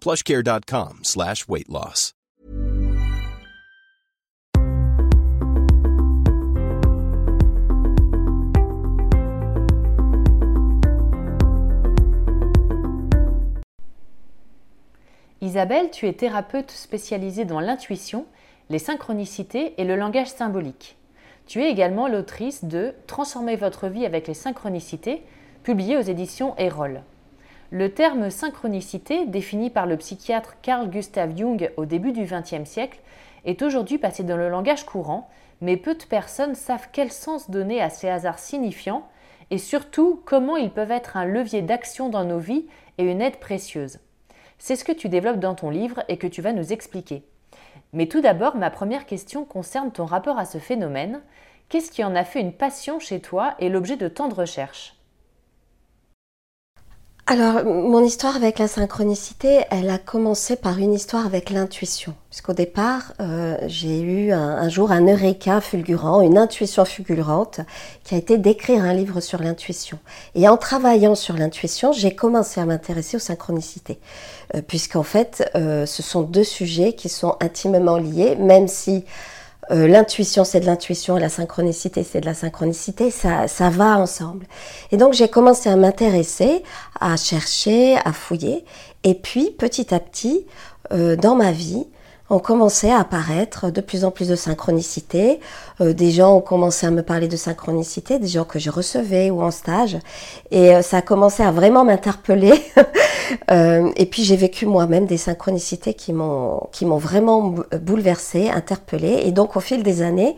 plushcare.com slash weight loss. Isabelle, tu es thérapeute spécialisée dans l'intuition, les synchronicités et le langage symbolique. Tu es également l'autrice de Transformer votre vie avec les synchronicités, publié aux éditions Erol. Le terme synchronicité, défini par le psychiatre Carl Gustav Jung au début du XXe siècle, est aujourd'hui passé dans le langage courant, mais peu de personnes savent quel sens donner à ces hasards signifiants et surtout comment ils peuvent être un levier d'action dans nos vies et une aide précieuse. C'est ce que tu développes dans ton livre et que tu vas nous expliquer. Mais tout d'abord, ma première question concerne ton rapport à ce phénomène. Qu'est-ce qui en a fait une passion chez toi et l'objet de tant de recherches? Alors, mon histoire avec la synchronicité, elle a commencé par une histoire avec l'intuition. Puisqu'au départ, euh, j'ai eu un, jour un eureka fulgurant, une intuition fulgurante, qui a été d'écrire un livre sur l'intuition. Et en travaillant sur l'intuition, j'ai commencé à m'intéresser aux synchronicités. Euh, puisqu'en fait, euh, ce sont deux sujets qui sont intimement liés, même si euh, l'intuition, c'est de l'intuition la synchronicité, c'est de la synchronicité, ça, ça va ensemble. Et donc j'ai commencé à m'intéresser, à chercher, à fouiller. Et puis petit à petit, euh, dans ma vie, ont commencé à apparaître de plus en plus de synchronicité. Euh, des gens ont commencé à me parler de synchronicité, des gens que je recevais ou en stage. Et euh, ça a commencé à vraiment m'interpeller. euh, et puis j'ai vécu moi-même des synchronicités qui m'ont qui m'ont vraiment bouleversée, interpellée. Et donc au fil des années,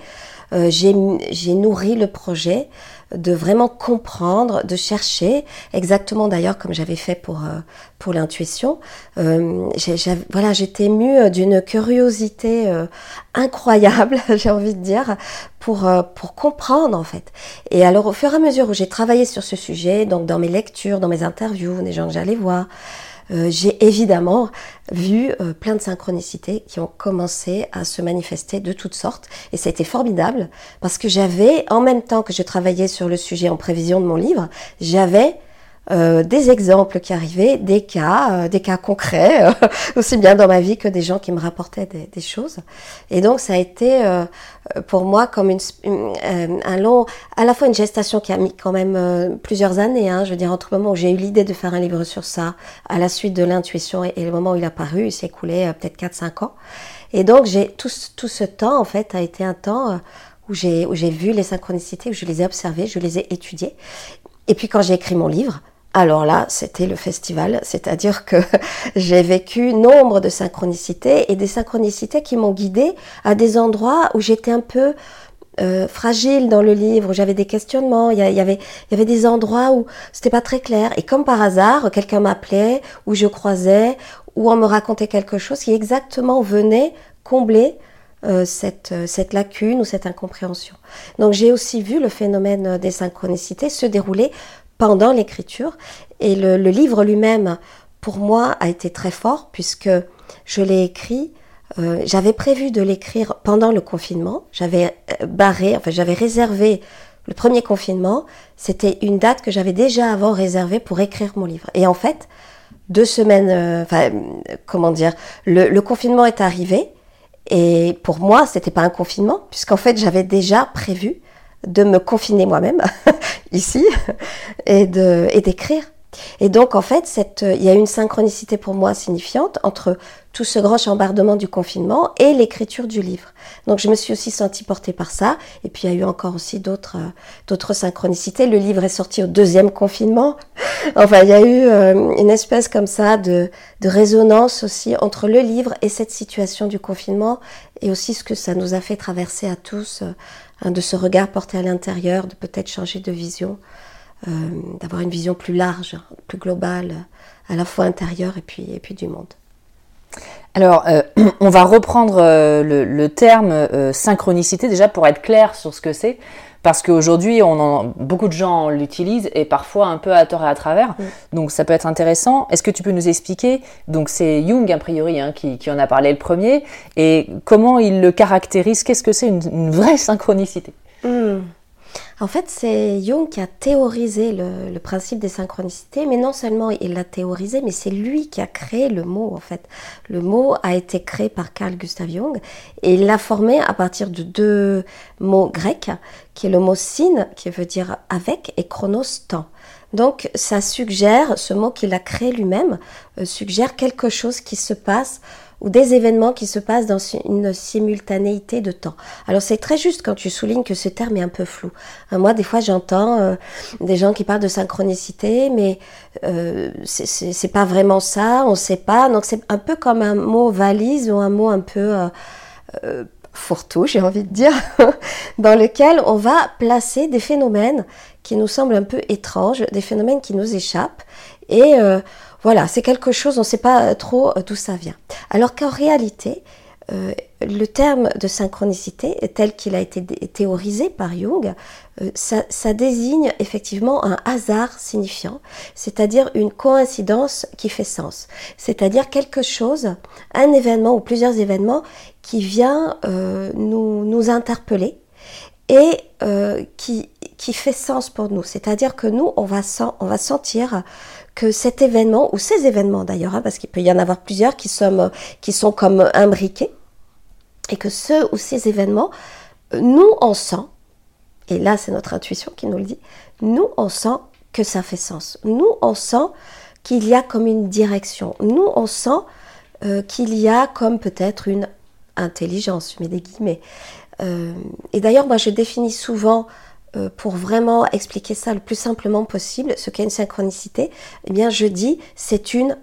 euh, j'ai nourri le projet de vraiment comprendre, de chercher, exactement d'ailleurs comme j'avais fait pour, euh, pour l'intuition. Euh, voilà, j'étais émue d'une curiosité euh, incroyable, j'ai envie de dire, pour, pour comprendre en fait. Et alors au fur et à mesure où j'ai travaillé sur ce sujet, donc dans mes lectures, dans mes interviews, des gens que j'allais voir, euh, j'ai évidemment vu euh, plein de synchronicités qui ont commencé à se manifester de toutes sortes. Et ça a formidable parce que j'avais, en même temps que je travaillais sur le sujet en prévision de mon livre, j'avais euh, des exemples qui arrivaient, des cas, euh, des cas concrets, euh, aussi bien dans ma vie que des gens qui me rapportaient des, des choses. Et donc ça a été pour moi comme une, un long, à la fois une gestation qui a mis quand même plusieurs années. Hein, je veux dire entre le moment où j'ai eu l'idée de faire un livre sur ça, à la suite de l'intuition et, le moment où il a paru, il s'est écoulé peut-être 4-5 ans. Et donc j'ai tout, tout ce temps en fait a été un temps où j'ai vu les synchronicités, où je les ai observées, je les ai étudiées. Et puis quand j'ai écrit mon livre, alors là, c'était le festival, c'est-à-dire que j'ai vécu nombre de synchronicités et des synchronicités qui m'ont guidée à des endroits où j'étais un peu euh, fragile dans le livre, où j'avais des questionnements, il y, avait, des endroits où c'était pas très clair. Et comme par hasard, quelqu'un m'appelait, ou je croisais, ou on me racontait quelque chose qui exactement venait combler euh, cette, cette lacune ou cette incompréhension. Donc j'ai aussi vu le phénomène des synchronicités se dérouler pendant l'écriture. Et le, livre lui-même, pour moi, a été très fort puisque je l'ai écrit Euh, j'avais prévu de l'écrire pendant le confinement. J'avais euh, barré, enfin j'avais réservé le premier confinement. C'était une date que j'avais déjà avant réservée pour écrire mon livre. Et en fait, deux semaines, euh, enfin comment dire, le, confinement est arrivé. Et pour moi, c'était pas un confinement, puisqu'en fait, j'avais déjà prévu de me confiner moi-même ici et de et d'écrire. Et donc en fait, cette, il y a une synchronicité pour moi signifiante entre tout ce grand chambardement du confinement et l'écriture du livre. Donc je me suis aussi sentie portée par ça. Et puis il y a eu encore aussi d'autres euh, synchronicités. Le livre est sorti au deuxième confinement. enfin, il y a eu euh, une espèce comme ça de, résonance aussi entre le livre et cette situation du confinement et aussi ce que ça nous a fait traverser à tous, euh, de ce regard porté à l'intérieur, de peut-être changer de vision. Euh, d'avoir une vision plus large, plus globale, à la fois intérieure et puis, et puis du monde. Alors, euh, on va reprendre euh, le, terme synchronicité déjà pour être clair sur ce que c'est, parce qu'aujourd'hui, beaucoup de gens l'utilisent et parfois un peu à tort et à travers. Donc, ça peut être intéressant. Est-ce que tu peux nous expliquer Donc, c'est Jung a priori hein, qui, en a parlé le premier, et comment il le caractérise? Qu'est-ce que c'est une, vraie synchronicité? Hmm. En fait, c'est Jung qui a théorisé le, principe des synchronicités, mais non seulement il l'a théorisé, mais c'est lui qui a créé le mot, en fait. Le mot a été créé par Carl Gustav Jung et il l'a formé à partir de deux mots grecs, qui est le mot syn, qui veut dire avec, et chronos, temps. Donc, ça suggère, ce mot qu'il a créé lui-même, euh, suggère quelque chose qui se passe ou des événements qui se passent dans une simultanéité de temps. Alors c'est très juste quand tu soulignes que ce terme est un peu flou. Euh, moi, des fois, j'entends euh, des gens qui parlent de synchronicité, mais euh, c'est pas vraiment ça, on sait pas. Donc c'est un peu comme un mot valise ou un mot un peu euh, fourre-tout, j'ai envie de dire, dans lequel on va placer des phénomènes qui nous semblent un peu étranges, des phénomènes qui nous échappent et voilà, c'est quelque chose, on ne sait pas trop euh, d'où ça vient. Alors qu'en réalité, euh, le terme de synchronicité, tel qu'il a été théorisé par Jung, euh, ça, désigne effectivement un hasard signifiant, c'est-à-dire une coïncidence qui fait sens, c'est-à-dire quelque chose, un événement ou plusieurs événements qui vient nous, interpeller et qui, fait sens pour nous. C'est-à-dire que nous, on va sentir que cet événement, ou ces événements d'ailleurs, hein, parce qu'il peut y en avoir plusieurs qui sont, qui sont comme imbriqués, et que ce ou ces événements, nous, on sent, et là c'est notre intuition qui nous le dit, nous, on sent que ça fait sens. Nous, on sent qu'il y a comme une direction. Nous, on sent euh, qu'il y a comme peut-être une intelligence, je mets des guillemets. Euh, et d'ailleurs, moi, je définis souvent euh, pour vraiment expliquer ça le plus simplement possible, ce qu'est une synchronicité, eh bien, je dis c'est une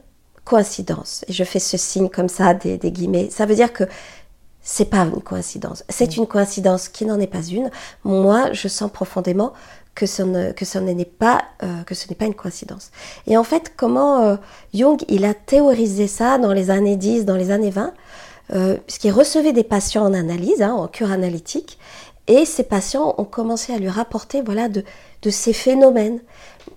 coïncidence. Et je fais ce signe comme ça, des, guillemets. Ça veut dire que c'est pas une coïncidence. C'est mm. une coïncidence qui n'en est pas une. Moi, je sens profondément que ce, ne, que ce n'est pas euh, que ce n'est pas une coïncidence. Et en fait, comment euh, Jung il a théorisé ça dans les années 10, dans les années 20, puisqu'il recevait des patients en analyse, hein, en cure analytique, et ces patients ont commencé à lui rapporter voilà, de, ces phénomènes.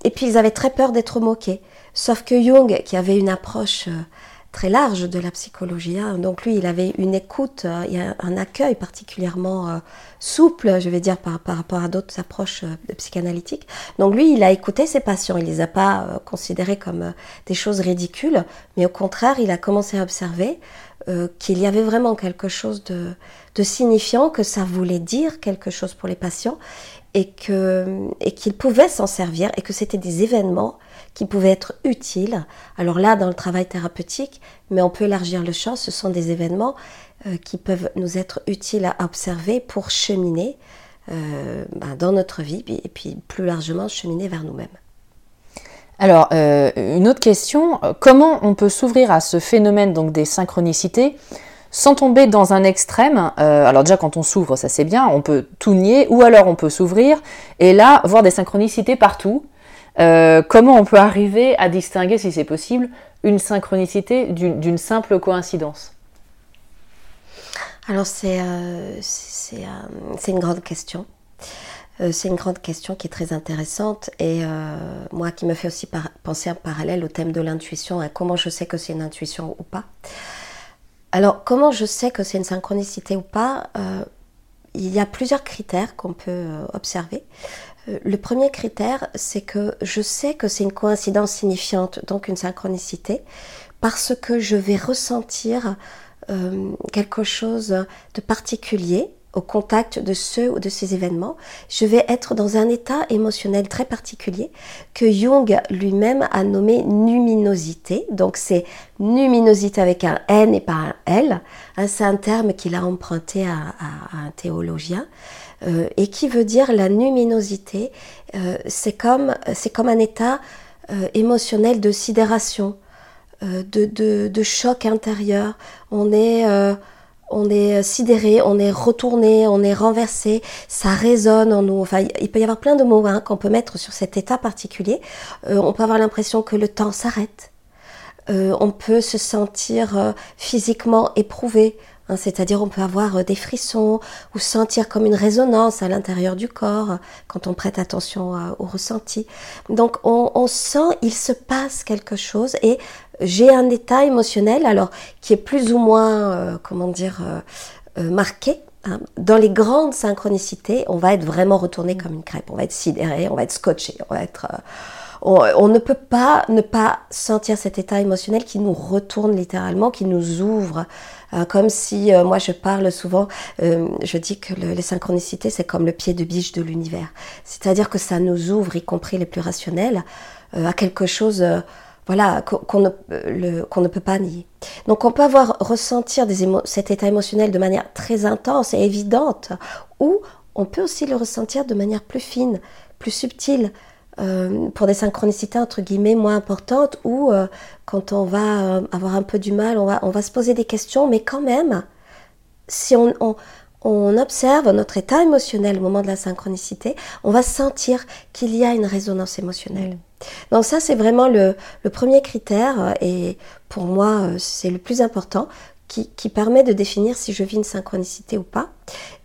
Et puis ils avaient très peur d'être moqués. Sauf que Jung, qui avait une approche euh, très large de la psychologie, hein, donc lui, il avait une écoute, euh, un accueil particulièrement euh, souple, je vais dire, par, rapport à d'autres approches psychanalytiques. Donc lui, il a écouté ses patients, il les a pas considérés comme des choses ridicules, mais au contraire, il a commencé à observer qu'il y avait vraiment quelque chose de, de signifiant que ça voulait dire quelque chose pour les patients et que et qu'ils pouvaient s'en servir et que c'était des événements qui pouvaient être utiles. Alors là, dans le travail thérapeutique, mais on peut élargir le champ, ce sont des événements euh, qui peuvent nous être utiles à observer pour cheminer euh, ben, dans notre vie et puis plus largement cheminer vers nous-mêmes. Alors, euh, une autre question, comment on peut s'ouvrir à ce phénomène donc des synchronicités sans tomber dans un extrême. Euh, alors déjà quand on s'ouvre, ça c'est bien, on peut tout nier, ou alors on peut s'ouvrir et là voir des synchronicités partout. Euh, comment on peut arriver à distinguer, si c'est possible, une synchronicité d'une simple coïncidence? Alors c'est euh, une grande question. C'est une grande question qui est très intéressante et moi qui me fait aussi penser en parallèle au thème de l'intuition, à comment je sais que c'est une intuition ou pas. Alors, comment je sais que c'est une synchronicité ou pas euh, Il y a plusieurs critères qu'on peut euh, observer. Euh, le premier critère, c'est que je sais que c'est une coïncidence signifiante, donc une synchronicité, parce que je vais ressentir quelque chose de particulier au contact de ceux ou de ces événements, je vais être dans un état émotionnel très particulier que Jung lui-même a nommé numinosité. Donc c'est numinosité avec un N et pas un L. Hein, c'est un terme qu'il a emprunté à, un théologien euh, et qui veut dire la numinosité. Euh, c'est comme comme un état euh, émotionnel de sidération, de, de, choc intérieur. On est on est sidéré, on est retourné, on est renversé, ça résonne en nous. Enfin, il peut y avoir plein de mots hein, qu'on peut mettre sur cet état particulier. Euh, on peut avoir l'impression que le temps s'arrête. Euh, on peut se sentir euh, physiquement éprouvé, hein, c'est-à-dire on peut avoir des frissons ou sentir comme une résonance à l'intérieur du corps quand on prête attention au ressenti. Donc on, on sent il se passe quelque chose et j'ai un état émotionnel, alors qui est plus ou moins, euh, comment dire, euh, euh, marqué. Hein. Dans les grandes synchronicités, on va être vraiment retourné comme une crêpe, on va être sidéré, on va être scotché, on ne peut pas ne pas sentir cet état émotionnel qui nous retourne littéralement, qui nous ouvre. comme si, moi je parle souvent, je dis que les synchronicités c'est comme le pied de biche de l'univers. C'est-à-dire que ça nous ouvre, y compris les plus rationnels, à quelque chose voilà, qu'on ne, peut pas nier. Donc on peut avoir ressentir cet état émotionnel de manière très intense et évidente, ou on peut aussi le ressentir de manière plus fine, plus subtile, euh, pour des synchronicités entre guillemets moins importantes, ou euh, quand on va euh, avoir un peu du mal, on va, se poser des questions, mais quand même, si on observe notre état émotionnel au moment de la synchronicité, on va sentir qu'il y a une résonance émotionnelle. Donc ça, c'est vraiment le, premier critère euh, et pour moi, euh, c'est le plus important qui, permet de définir si je vis une synchronicité ou pas.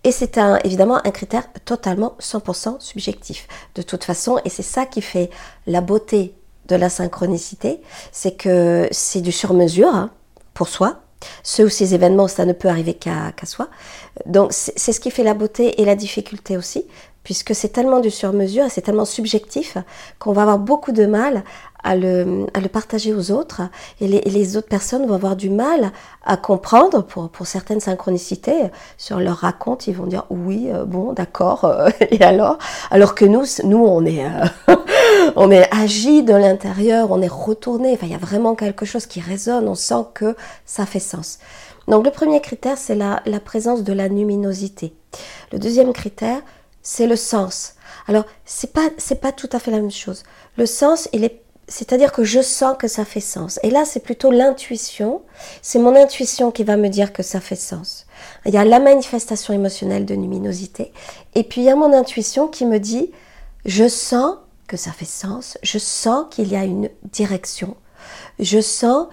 Et c'est évidemment un critère totalement 100% subjectif. De toute façon, et c'est ça qui fait la beauté de la synchronicité, c'est que c'est du sur-mesure hein, pour soi. Ceux ou ces événements, ça ne peut arriver qu'à soi. Donc c'est ce qui fait la beauté et la difficulté aussi, puisque c'est tellement du sur-mesure et c'est tellement subjectif qu'on va avoir beaucoup de mal à le, à le partager aux autres et les, les, autres personnes vont avoir du mal à comprendre pour, pour certaines synchronicités. Sur leur raconte, ils vont dire oui, euh, bon, d'accord, euh, et alors? Alors que nous, nous on est, euh, on est agi de l'intérieur, on est retourné, enfin, il y a vraiment quelque chose qui résonne, on sent que ça fait sens. Donc le premier critère, c'est la, la présence de la luminosité. Le deuxième critère, c'est le sens. Alors, c'est pas, c'est pas tout à fait la même chose. Le sens, il est, c'est-à-dire que je sens que ça fait sens. Et là, c'est plutôt l'intuition. C'est mon intuition qui va me dire que ça fait sens. Il y a la manifestation émotionnelle de luminosité. Et puis, il y a mon intuition qui me dit, je sens que ça fait sens. Je sens qu'il y a une direction. Je sens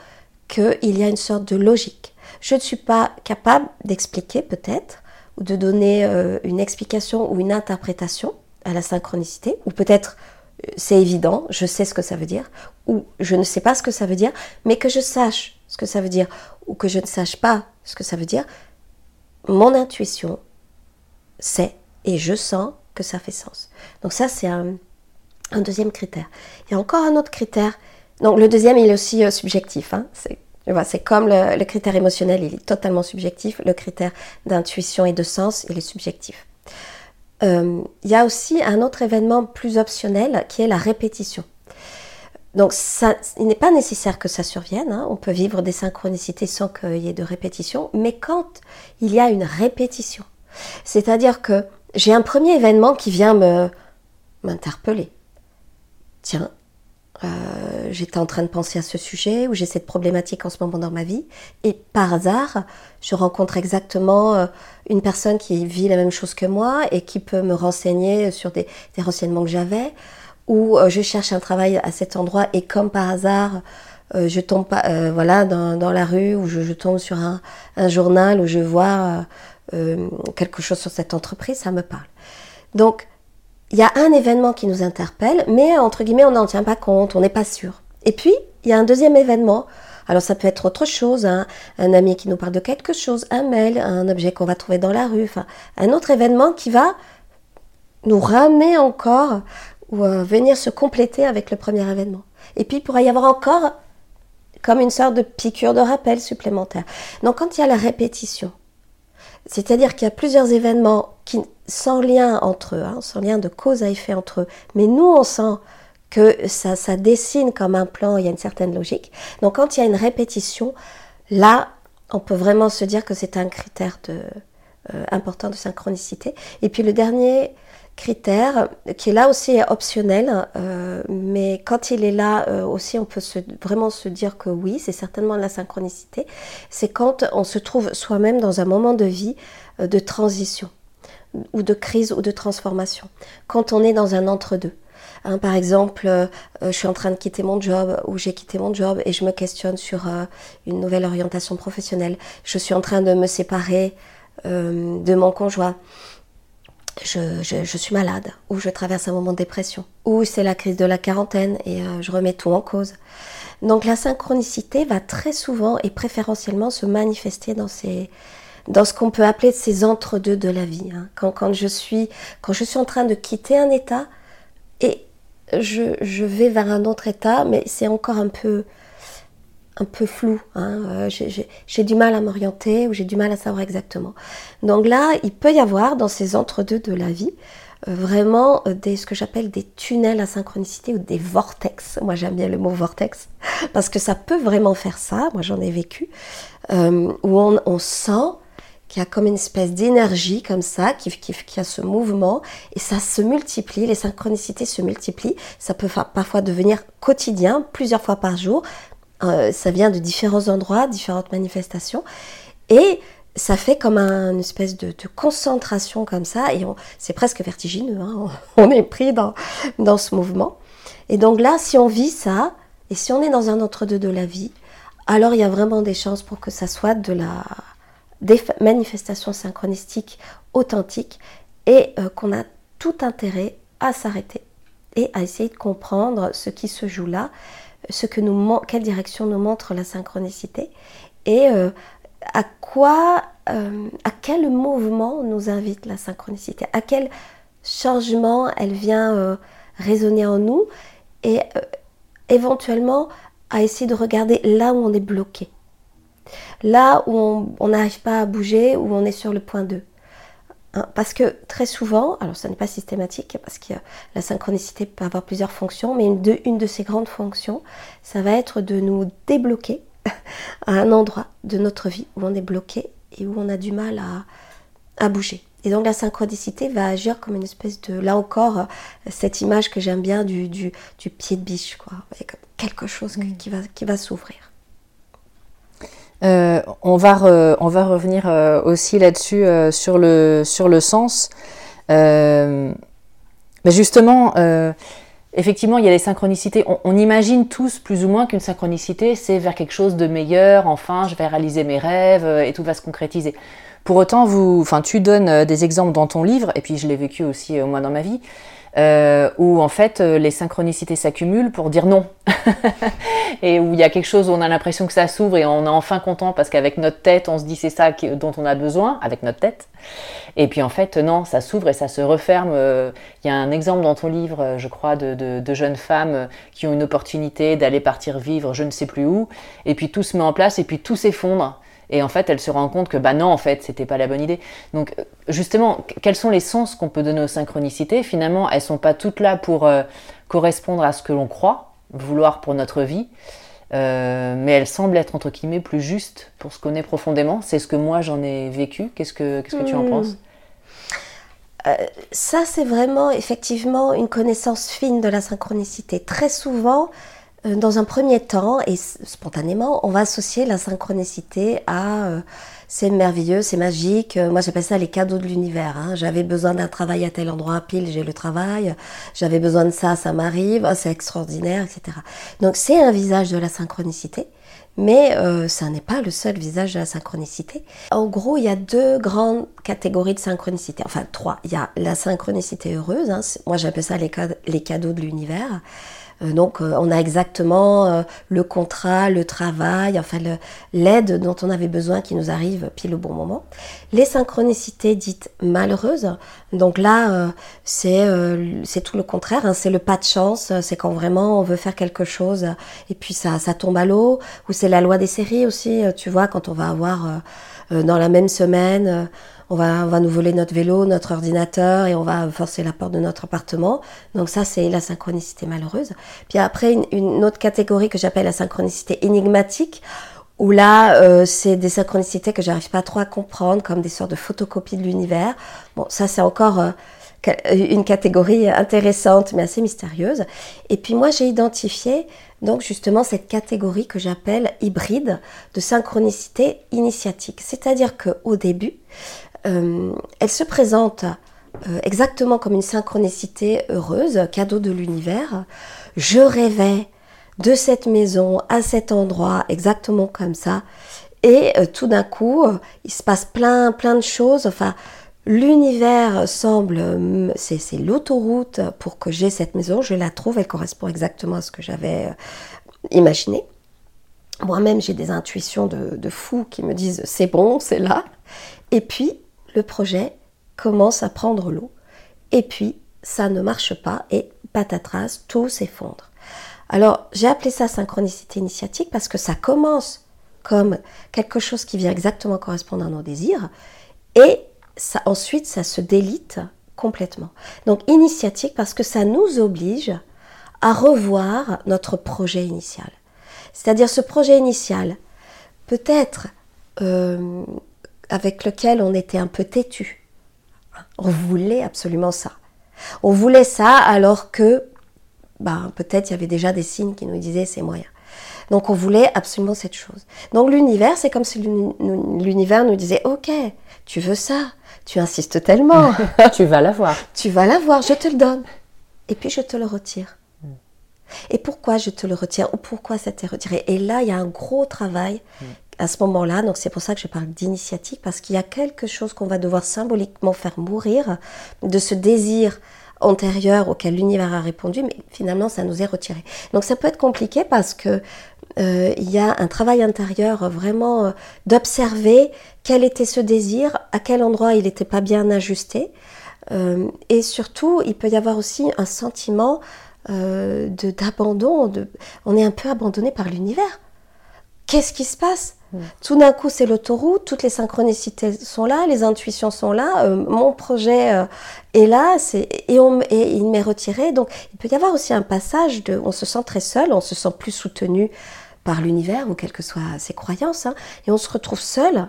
qu'il y a une sorte de logique. Je ne suis pas capable d'expliquer peut-être, ou de donner euh, une explication ou une interprétation à la synchronicité, ou peut-être euh, c'est évident, je sais ce que ça veut dire, ou je ne sais pas ce que ça veut dire, mais que je sache ce que ça veut dire, ou que je ne sache pas ce que ça veut dire, mon intuition sait et je sens que ça fait sens. Donc ça, c'est un, deuxième critère. Il y a encore un autre critère. Donc le deuxième, il est aussi euh, subjectif. Hein. c'est comme le, critère émotionnel, il est totalement subjectif. Le critère d'intuition et de sens, il est subjectif. Euh, il y a aussi un autre événement plus optionnel qui est la répétition. Donc, il n'est pas nécessaire que ça survienne. Hein. On peut vivre des synchronicités sans qu'il y ait de répétition. Mais quand il y a une répétition, c'est-à-dire que j'ai un premier événement qui vient me m'interpeller. Tiens, euh, j'étais en train de penser à ce sujet ou j'ai cette problématique en ce moment dans ma vie. Et par hasard je rencontre exactement euh, une personne qui vit la même chose que moi et qui peut me renseigner sur des, renseignements que j'avais ou euh, je cherche un travail à cet endroit et comme par hasard je tombe pas, voilà dans, la rue ou je, tombe sur un, un, journal où je vois quelque chose sur cette entreprise ça me parle. Donc il y a un événement qui nous interpelle, mais entre guillemets, on n'en tient pas compte, on n'est pas sûr. Et puis, il y a un deuxième événement Alors ça peut être autre chose, hein. un ami qui nous parle de quelque chose, un mail, un objet qu'on va trouver dans la rue, enfin un autre événement qui va nous ramener encore ou euh, venir se compléter avec le premier événement. Et puis il pourrait y avoir encore comme une sorte de piqûre de rappel supplémentaire. Donc quand il y a la répétition, c'est-à-dire qu'il y a plusieurs événements qui, sans lien entre eux, hein, sans lien de cause à effet entre eux, mais nous on sent que ça, dessine comme un plan, il y a une certaine logique. Donc quand il y a une répétition, là, on peut vraiment se dire que c'est un critère de, euh, important de synchronicité. Et puis le dernier critère, qui est là aussi optionnel, euh, mais quand il est là euh, aussi, on peut vraiment se dire que oui, c'est certainement la synchronicité, c'est quand on se trouve soi-même dans un moment de vie de transition, ou de crise, ou de transformation, quand on est dans un entre-deux. Hein, par exemple, je suis en train de quitter mon job ou j'ai quitté mon job et je me questionne sur une nouvelle orientation professionnelle. Je suis en train de me séparer de mon conjoint je, suis malade, ou je traverse un moment de dépression, ou c'est la crise de la quarantaine et euh, je remets tout en cause. Donc la synchronicité va très souvent et préférentiellement se manifester dans ces dans ce qu'on peut appeler ces entre-deux de la vie. Hein. Quand, je suis, quand je suis en train de quitter un état et je, vais vers un autre état, mais c'est encore un peu un peu flou. Hein. Euh, j'ai du mal à m'orienter ou j'ai du mal à savoir exactement. Donc là, il peut y avoir dans ces entre-deux de la vie euh, vraiment euh, ce que j'appelle des tunnels à synchronicité ou des vortex. Moi j'aime bien le mot vortex parce que ça peut vraiment faire ça. Moi j'en ai vécu où on, sent qu'il y a comme une espèce d'énergie comme ça, qui, qui, qui, a ce mouvement, et ça se multiplie, les synchronicités se multiplient, ça peut parfois devenir quotidien, plusieurs fois par jour, euh, ça vient de différents endroits, différentes manifestations. Et ça fait comme une espèce de, concentration comme ça. Et c'est presque vertigineux. Hein. on, est pris dans, dans ce mouvement. Et donc là, si on vit ça, et si on est dans un entre-deux de la vie, alors il y a vraiment des chances pour que ça soit de la, des manifestations synchronistiques authentiques et euh, qu'on a tout intérêt à s'arrêter et à essayer de comprendre ce qui se joue là ce que nous, quelle direction nous montre la synchronicité et euh, à quoi, euh, à quel mouvement nous invite la synchronicité, à quel changement elle vient résonner en nous et éventuellement à essayer de regarder là où on est bloqué, là où on n'arrive pas à bouger, où on est sur le point 2. Hein, parce que très souvent, alors ça n'est pas systématique, parce que la synchronicité peut avoir plusieurs fonctions, mais une de, une de ses grandes fonctions, ça va être de nous débloquer à un endroit de notre vie où on est bloqué et où on a du mal à, bouger. Et donc la synchronicité va agir comme une espèce de, là encore, cette image que j'aime bien du, du, pied de biche, quoi, avec quelque chose mm. qui va, qui va s'ouvrir. Euh, on, va on va revenir euh, aussi là-dessus euh, sur, le, sur le sens. mais justement, effectivement, il y a les synchronicités. On, imagine tous plus ou moins qu'une synchronicité, c'est vers quelque chose de meilleur. Enfin, je vais réaliser mes rêves et tout va se concrétiser. Pour autant, vous, enfin, tu donnes des exemples dans ton livre, et puis je l'ai vécu aussi moi dans ma vie, euh, où en fait euh, les synchronicités s'accumulent pour dire non. et où il y a quelque chose où on a l'impression que ça s'ouvre et on est enfin content parce qu'avec notre tête, on se dit c'est ça dont on a besoin, avec notre tête. Et puis en fait, non, ça s'ouvre et ça se referme. Euh, il y a un exemple dans ton livre, je crois, de, de, de jeunes femmes qui ont une opportunité d'aller partir vivre je ne sais plus où. Et puis tout se met en place et puis tout s'effondre. Et en fait, elle se rend compte que bah non, en fait, c'était pas la bonne idée. Donc, justement, quels sont les sens qu'on peut donner aux synchronicités? Finalement, elles sont pas toutes là pour euh, correspondre à ce que l'on croit, vouloir pour notre vie. Euh, mais elles semblent être entre guillemets plus justes pour ce qu'on est profondément. C'est ce que moi j'en ai vécu. Qu'est-ce que, qu'est-ce que tu en hmm. penses? Euh, ça, c'est vraiment effectivement une connaissance fine de la synchronicité. Très souvent, euh, dans un premier temps, et spontanément, on va associer la synchronicité à euh, c'est merveilleux, c'est magique. Euh, moi, j'appelle ça les cadeaux de l'univers. Hein. J'avais besoin d'un travail à tel endroit, pile, j'ai le travail. J'avais besoin de ça, ça m'arrive. Oh, c'est extraordinaire, etc. Donc, c'est un visage de la synchronicité. Mais euh, ça n'est pas le seul visage de la synchronicité. En gros, il y a deux grandes catégories de synchronicité. Enfin, trois. Il y a la synchronicité heureuse. Hein. Moi, j'appelle ça les cadeaux de l'univers. Euh, donc euh, on a exactement euh, le contrat, le travail, enfin l'aide dont on avait besoin qui nous arrive pile au bon moment. Les synchronicités dites malheureuses, donc là c'est tout le contraire, hein. c'est le pas de chance, c'est quand vraiment on veut faire quelque chose et puis ça, ça tombe à l'eau, ou c'est la loi des séries aussi, tu vois, quand on va avoir dans la même semaine on va, nous voler notre vélo, notre ordinateur et on va forcer la porte de notre appartement. Donc ça, c'est la synchronicité malheureuse. Puis après, une, autre catégorie que j'appelle la synchronicité énigmatique, où là, euh, c'est des synchronicités que j'arrive pas trop à comprendre, comme des sortes de photocopies de l'univers. Bon, ça, c'est encore euh, une catégorie intéressante, mais assez mystérieuse. Et puis moi, j'ai identifié donc justement cette catégorie que j'appelle hybride de synchronicité initiatique. C'est-à-dire qu'au début, euh, elle se présente euh, exactement comme une synchronicité heureuse, cadeau de l'univers. Je rêvais de cette maison à cet endroit, exactement comme ça. Et euh, tout d'un coup, il se passe plein, plein de choses. Enfin, l'univers semble, c'est l'autoroute pour que j'ai cette maison. Je la trouve, elle correspond exactement à ce que j'avais imaginé. Moi-même, j'ai des intuitions de, de fou qui me disent c'est bon, c'est là. Et puis, le projet commence à prendre l'eau. Et puis, ça ne marche pas et patatras, tout s'effondre. Alors, j'ai appelé ça synchronicité initiatique parce que ça commence comme quelque chose qui vient exactement correspondre à nos désirs et ensuite, ça se délite complètement. Donc, initiatique parce que ça nous oblige à revoir notre projet initial. C'est-à-dire ce projet initial, peut-être euh, avec lequel on était un peu têtu. On voulait absolument ça. On voulait ça alors que bah, peut-être il y avait déjà des signes qui nous disaient c'est moyen. Donc on voulait absolument cette chose. Donc l'univers, c'est comme si l'univers nous disait ok, tu veux ça, tu insistes tellement. tu vas l'avoir. Tu vas l'avoir, je te le donne. Et puis je te le retire. Hmm. Et pourquoi je te le retire ou pourquoi ça t'est retiré? Et là, il y a un gros travail hmm à ce moment-là, donc c'est pour ça que je parle d'initiatique, parce qu'il y a quelque chose qu'on va devoir symboliquement faire mourir de ce désir antérieur auquel l'univers a répondu, mais finalement ça nous est retiré. Donc ça peut être compliqué parce que euh, il y a un travail intérieur vraiment euh, d'observer quel était ce désir, à quel endroit il n'était pas bien ajusté, euh, et surtout il peut y avoir aussi un sentiment d'abandon, on est un peu abandonné par l'univers. Qu'est-ce qui se passe? Tout d'un coup, c'est l'autoroute, toutes les synchronicités sont là, les intuitions sont là, euh, mon projet euh, est là, et, on, et il m'est retiré. Donc, il peut y avoir aussi un passage de, on se sent très seul, on se sent plus soutenu par l'univers ou quelles que soient ses croyances, hein, et on se retrouve seul,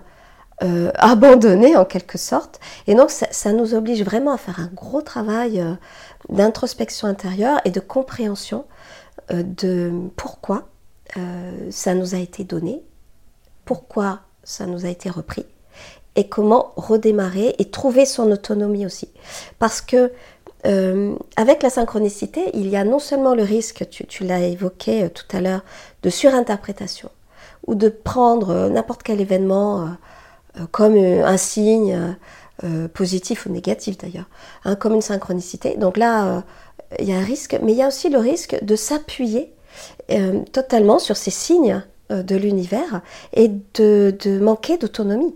euh, abandonné en quelque sorte. Et donc, ça, ça, nous oblige vraiment à faire un gros travail d'introspection intérieure et de compréhension de pourquoi ça nous a été donné pourquoi ça nous a été repris et comment redémarrer et trouver son autonomie aussi. Parce que euh, avec la synchronicité, il y a non seulement le risque, tu, l'as évoqué euh, tout à l'heure, de surinterprétation ou de prendre euh, n'importe quel événement comme un signe positif ou négatif d'ailleurs, hein, comme une synchronicité. Donc là, il y a un risque, mais il y a aussi le risque de s'appuyer totalement sur ces signes de l'univers et de, manquer d'autonomie.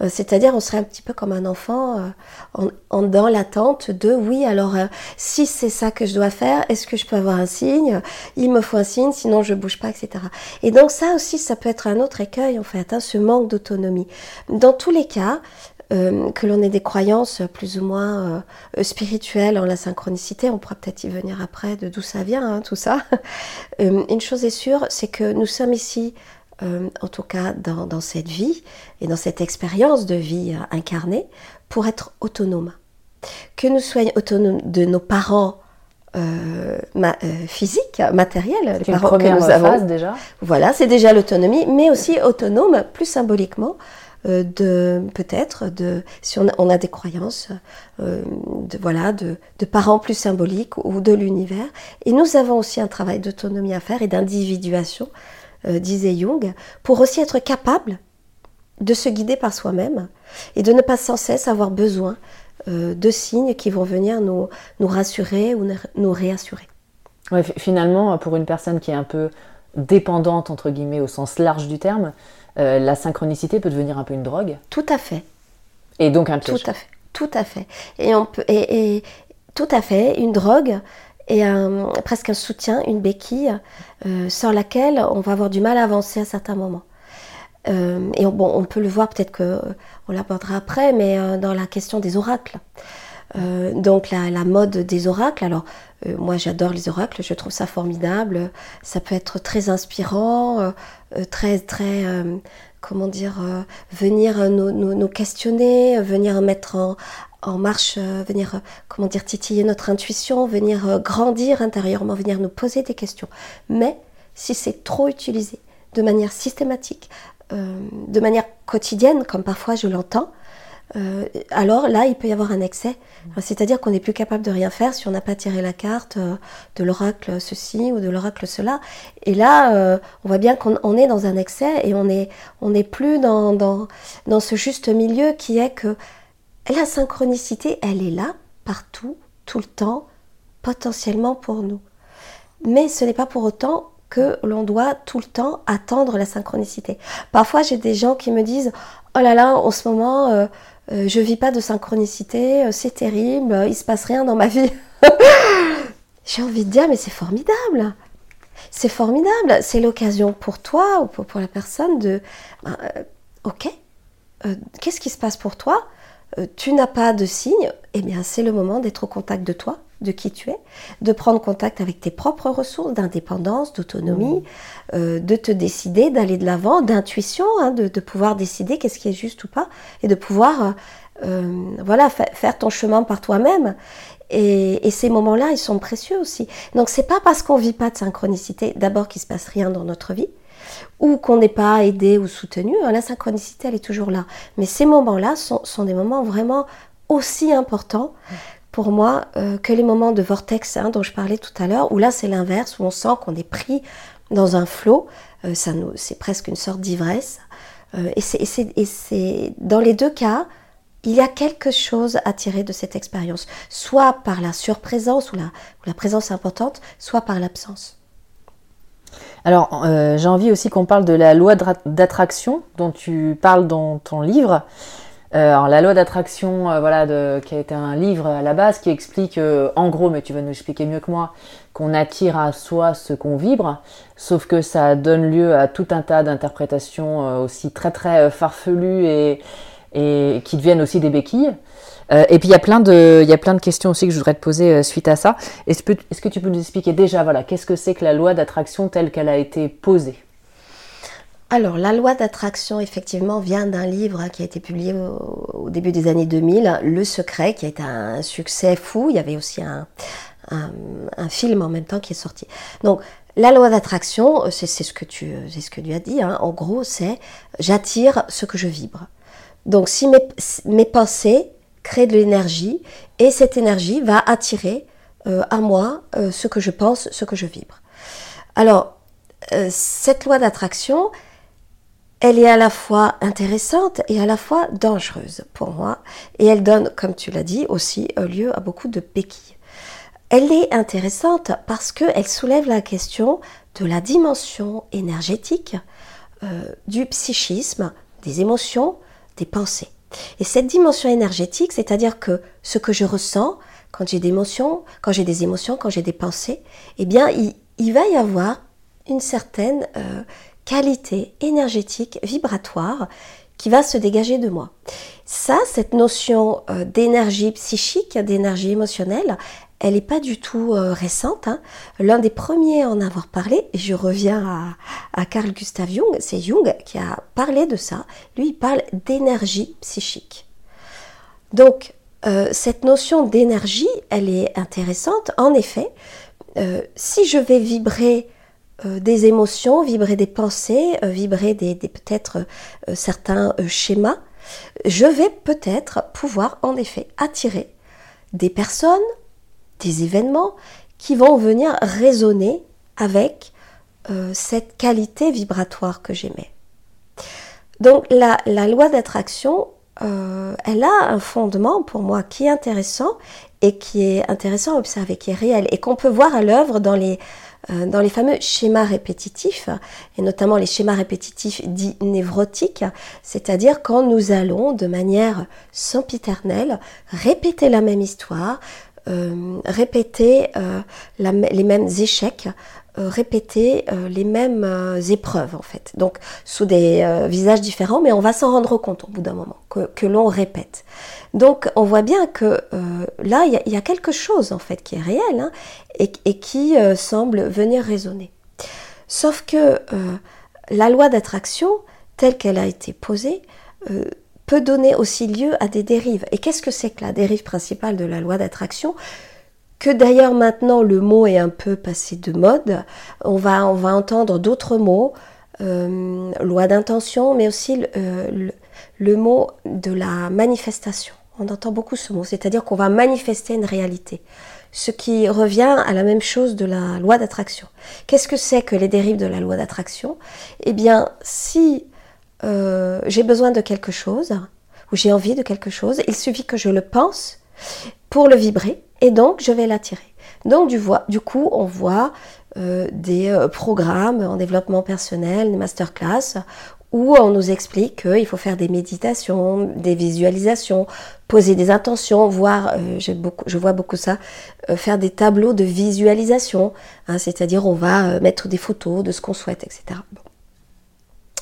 Euh, c'est-à-dire, on serait un petit peu comme un enfant euh, en, dans l'attente de oui, alors si c'est ça que je dois faire, est-ce que je peux avoir un signe? Il me faut un signe, sinon je bouge pas, etc. Et donc ça aussi, ça peut être un autre écueil en fait, hein, ce manque d'autonomie. Dans tous les cas, euh, que l'on ait des croyances plus ou moins euh, spirituelles en la synchronicité, on pourra peut-être y venir après de d'où ça vient, hein, tout ça. Euh, une chose est sûre, c'est que nous sommes ici, en tout cas dans, dans, cette vie et dans cette expérience de vie incarnée, pour être autonomes. Que nous soyons autonomes de nos parents physiques, matériels, les parents que nous avons. déjà. Voilà, c'est déjà l'autonomie, mais aussi autonome, plus symboliquement, euh, de peut-être de si on a, des croyances euh, de voilà de, parents plus symboliques ou de l'univers et nous avons aussi un travail d'autonomie à faire et d'individuation euh, disait Jung pour aussi être capable de se guider par soi-même et de ne pas sans cesse avoir besoin de signes qui vont venir nous, nous rassurer ou nous réassurer. Ouais, finalement, pour une personne qui est un peu dépendante, entre guillemets, au sens large du terme, euh, la synchronicité peut devenir un peu une drogue. Tout à fait. Et donc un piège. Tout à fait. Tout à fait. Et, on peut, et, tout à fait, une drogue et un, presque un soutien, une béquille, euh, sans laquelle on va avoir du mal à avancer à certains moments. Euh, et on, bon, on peut le voir, peut-être qu'on l'abordera après, mais dans la question des oracles. donc la, la, mode des oracles, alors euh, moi, j'adore les oracles, je trouve ça formidable. Ça peut être très inspirant, euh, euh, très, très, comment dire, venir nous, questionner, venir mettre en, en marche, venir, comment dire, titiller notre intuition, venir grandir intérieurement, venir nous poser des questions. Mais si c'est trop utilisé de manière systématique, de manière quotidienne, comme parfois je l'entends, euh, alors là, il peut y avoir un excès. C'est-à-dire qu'on n'est plus capable de rien faire si on n'a pas tiré la carte euh, de l'oracle ceci ou de l'oracle cela. Et là, euh, on voit bien qu'on est dans un excès et on n'est on plus dans, dans, ce juste milieu qui est que la synchronicité, elle est là, partout, tout le temps, potentiellement pour nous. Mais ce n'est pas pour autant que l'on doit tout le temps attendre la synchronicité. Parfois, j'ai des gens qui me disent Oh là là, en ce moment, je vis pas de synchronicité, euh, c'est terrible, il se passe rien dans ma vie. J'ai envie de dire, mais c'est formidable. C'est formidable. C'est l'occasion pour toi ou pour, la personne de, ben, euh, ok, qu'est-ce qui se passe pour toi? Tu n'as pas de signe, eh bien c'est le moment d'être au contact de toi, de qui tu es, de prendre contact avec tes propres ressources d'indépendance, d'autonomie, mmh. de te décider d'aller de l'avant, d'intuition, hein, de, pouvoir décider qu'est-ce qui est juste ou pas, et de pouvoir euh, voilà faire ton chemin par toi-même. Et, ces moments-là, ils sont précieux aussi. Donc c'est pas parce qu'on vit pas de synchronicité, d'abord qu'il se passe rien dans notre vie, ou qu'on n'est pas aidé ou soutenu. Hein, la synchronicité, elle est toujours là. Mais ces moments-là sont, sont des moments vraiment aussi importants pour moi euh, que les moments de vortex hein, dont je parlais tout à l'heure, où là c'est l'inverse, où on sent qu'on est pris dans un flot, euh, ça c'est presque une sorte d'ivresse. Euh, et, c'est, dans les deux cas, il y a quelque chose à tirer de cette expérience, soit par la surprésence ou la présence importante, soit par l'absence. Alors, j'ai envie aussi qu'on parle de la loi d'attraction dont tu parles dans ton livre. Euh, alors, la loi d'attraction, euh, voilà, de, qui a été un livre à la base qui explique, euh, en gros, mais tu vas nous expliquer mieux que moi, qu'on attire à soi ce qu'on vibre, sauf que ça donne lieu à tout un tas d'interprétations aussi très très farfelues et, et qui deviennent aussi des béquilles. et puis il y a plein de, il y a plein de questions aussi que je voudrais te poser suite à ça. Est-ce est-ce que tu peux nous expliquer déjà, voilà, qu'est-ce que c'est que la loi d'attraction telle qu'elle a été posée? Alors, la loi d'attraction, effectivement, vient d'un livre hein, qui a été publié au, début des années 2000, Le Secret, qui a été un succès fou. Il y avait aussi un, film en même temps qui est sorti. Donc, la loi d'attraction, c'est ce que tu, ce que tu as dit. Hein. En gros, c'est j'attire ce que je vibre. Donc, si mes, pensées créent de l'énergie, et cette énergie va attirer euh, à moi euh, ce que je pense, ce que je vibre. Alors, euh, cette loi d'attraction, elle est à la fois intéressante et à la fois dangereuse pour moi. Et elle donne, comme tu l'as dit, aussi lieu à beaucoup de béquilles. Elle est intéressante parce qu'elle soulève la question de la dimension énergétique euh, du psychisme, des émotions, des pensées. Et cette dimension énergétique, c'est-à-dire que ce que je ressens quand j'ai des émotions, quand j'ai des émotions, quand j'ai des pensées, eh bien, il, va y avoir une certaine euh, qualité énergétique, vibratoire, qui va se dégager de moi. Ça, cette notion euh, d'énergie psychique, d'énergie émotionnelle, elle n'est pas du tout euh, récente. Hein. L'un des premiers à en avoir parlé, et je reviens à, Carl Gustav Jung, c'est Jung qui a parlé de ça. Lui, il parle d'énergie psychique. Donc, euh, cette notion d'énergie, elle est intéressante. En effet, si je vais vibrer euh, des émotions, vibrer des pensées, euh, vibrer des, peut-être euh, certains schémas, je vais peut-être pouvoir en effet attirer des personnes, des événements qui vont venir résonner avec cette qualité vibratoire que j'aimais. Donc la, loi d'attraction elle a un fondement pour moi qui est intéressant et qui est intéressant à observer, qui est réel et qu'on peut voir à l'œuvre dans les, dans les fameux schémas répétitifs, et notamment les schémas répétitifs dits névrotiques, c'est-à-dire quand nous allons de manière sempiternelle répéter la même histoire, euh, répéter euh, les mêmes échecs, répéter les mêmes épreuves en fait. Donc sous des visages différents, mais on va s'en rendre compte au bout d'un moment que, l'on répète. Donc on voit bien que là, il y, a quelque chose en fait qui est réel hein, et, qui semble venir résonner. Sauf que la loi d'attraction, telle qu'elle a été posée, peut donner aussi lieu à des dérives. Et qu'est-ce que c'est que la dérive principale de la loi d'attraction? Que d'ailleurs maintenant le mot est un peu passé de mode. On va, on va entendre d'autres mots, euh, loi d'intention, mais aussi euh, le, mot de la manifestation. On entend beaucoup ce mot, c'est-à-dire qu'on va manifester une réalité. Ce qui revient à la même chose de la loi d'attraction. Qu'est-ce que c'est que les dérives de la loi d'attraction? Eh bien, si euh, j'ai besoin de quelque chose, ou j'ai envie de quelque chose, il suffit que je le pense pour le vibrer, et donc je vais l'attirer. Donc du, coup, on voit euh, des euh, programmes en développement personnel, des masterclass, où on nous explique qu'il faut faire des méditations, des visualisations, poser des intentions, voir, beaucoup, je vois beaucoup ça, faire des tableaux de visualisation, hein, c'est-à-dire on va mettre des photos de ce qu'on souhaite, etc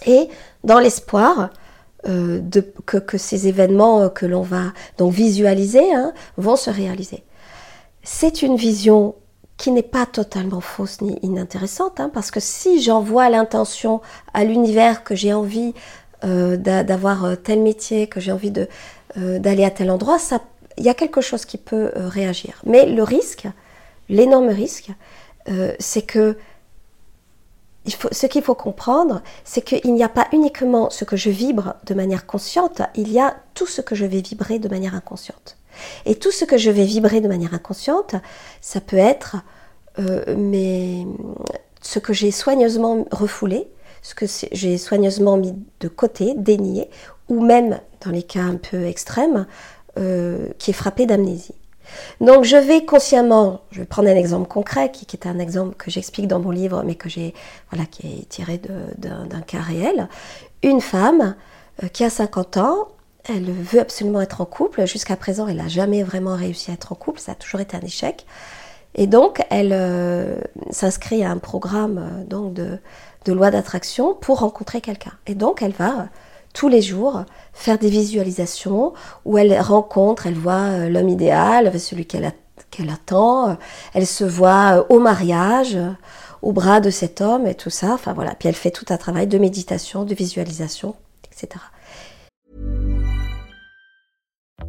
et dans l'espoir euh, que, ces événements euh, que l'on va donc visualiser hein, vont se réaliser. C'est une vision qui n'est pas totalement fausse ni inintéressante, hein, parce que si j'envoie l'intention à l'univers que j'ai envie euh, d'avoir tel métier, que j'ai envie d'aller à tel endroit, il y a quelque chose qui peut réagir. Mais le risque, l'énorme risque, c'est que ce qu'il faut comprendre, c'est qu'il n'y a pas uniquement ce que je vibre de manière consciente, il y a tout ce que je vais vibrer de manière inconsciente. Et tout ce que je vais vibrer de manière inconsciente, ça peut être euh, ce que j'ai soigneusement refoulé, ce que j'ai soigneusement mis de côté, dénié, ou même, dans les cas un peu extrêmes, euh, qui est frappé d'amnésie. Donc je vais consciemment, je vais prendre un exemple concret qui, est un exemple que j'explique dans mon livre, mais que j'ai, voilà, qui est tiré d'un cas réel. Une femme euh, qui a 50 ans, elle veut absolument être en couple. Jusqu'à présent, elle n'a jamais vraiment réussi à être en couple. Ça a toujours été un échec. Et donc, elle euh, s'inscrit à un programme euh, donc de, loi d'attraction pour rencontrer quelqu'un. Et donc, elle va tous les jours faire des visualisations où elle rencontre, elle voit euh, l'homme idéal, celui qu'elle attend, elle se voit euh, au mariage, au bras de cet homme et tout ça. Enfin voilà, puis elle fait tout un travail de méditation, de visualisation, etc.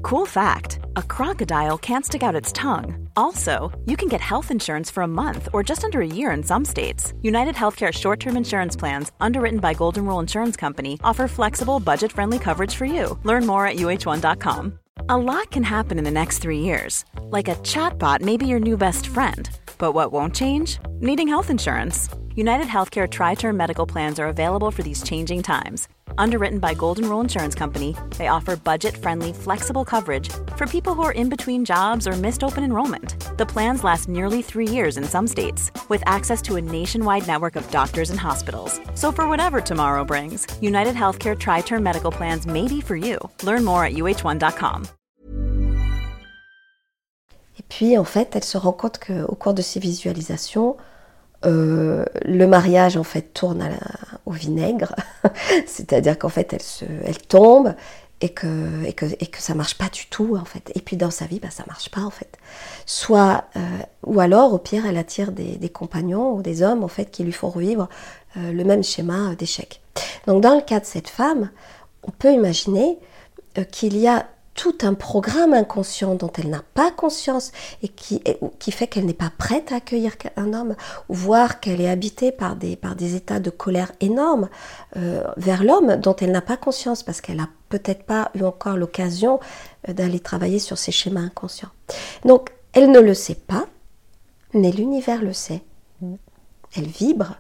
Cool fact a crocodile can't stick out its tongue. Also, you can get health insurance for a month or just under a year in some states. United Healthcare short term insurance plans, underwritten by Golden Rule Insurance Company, offer flexible, budget friendly coverage for you. Learn more at uh1.com. A lot can happen in the next three years. Like a chatbot may be your new best friend. But what won't change? Needing health insurance. United Healthcare Tri Term Medical Plans are available for these changing times Underwritten by Golden Rule Insurance Company, they offer budget-friendly, flexible coverage for people who are in between jobs or missed open enrollment. The plans last nearly three years in some states, with access to a nationwide network of doctors and hospitals. So for whatever tomorrow brings, United Healthcare Tri-Term Medical Plans may be for you. Learn more at uh1.com. Et puis, en fait, elle se rend compte qu'au cours de ces visualisations, Euh, le mariage en fait tourne au vinaigre, c'est-à-dire qu'en fait elle, se, elle tombe et que, et, que, et que ça marche pas du tout en fait. Et puis dans sa vie, bah, ça marche pas en fait. Soit, euh, ou alors au pire, elle attire des, compagnons ou des hommes en fait qui lui font revivre euh, le même schéma d'échec. Donc dans le cas de cette femme, on peut imaginer qu'il y a tout un programme inconscient dont elle n'a pas conscience et qui, qui fait qu'elle n'est pas prête à accueillir un homme, voire qu'elle est habitée par des, par des états de colère énormes euh, vers l'homme dont elle n'a pas conscience parce qu'elle n'a peut-être pas eu encore l'occasion euh, d'aller travailler sur ses schémas inconscients. Donc, elle ne le sait pas, mais l'univers le sait. Elle vibre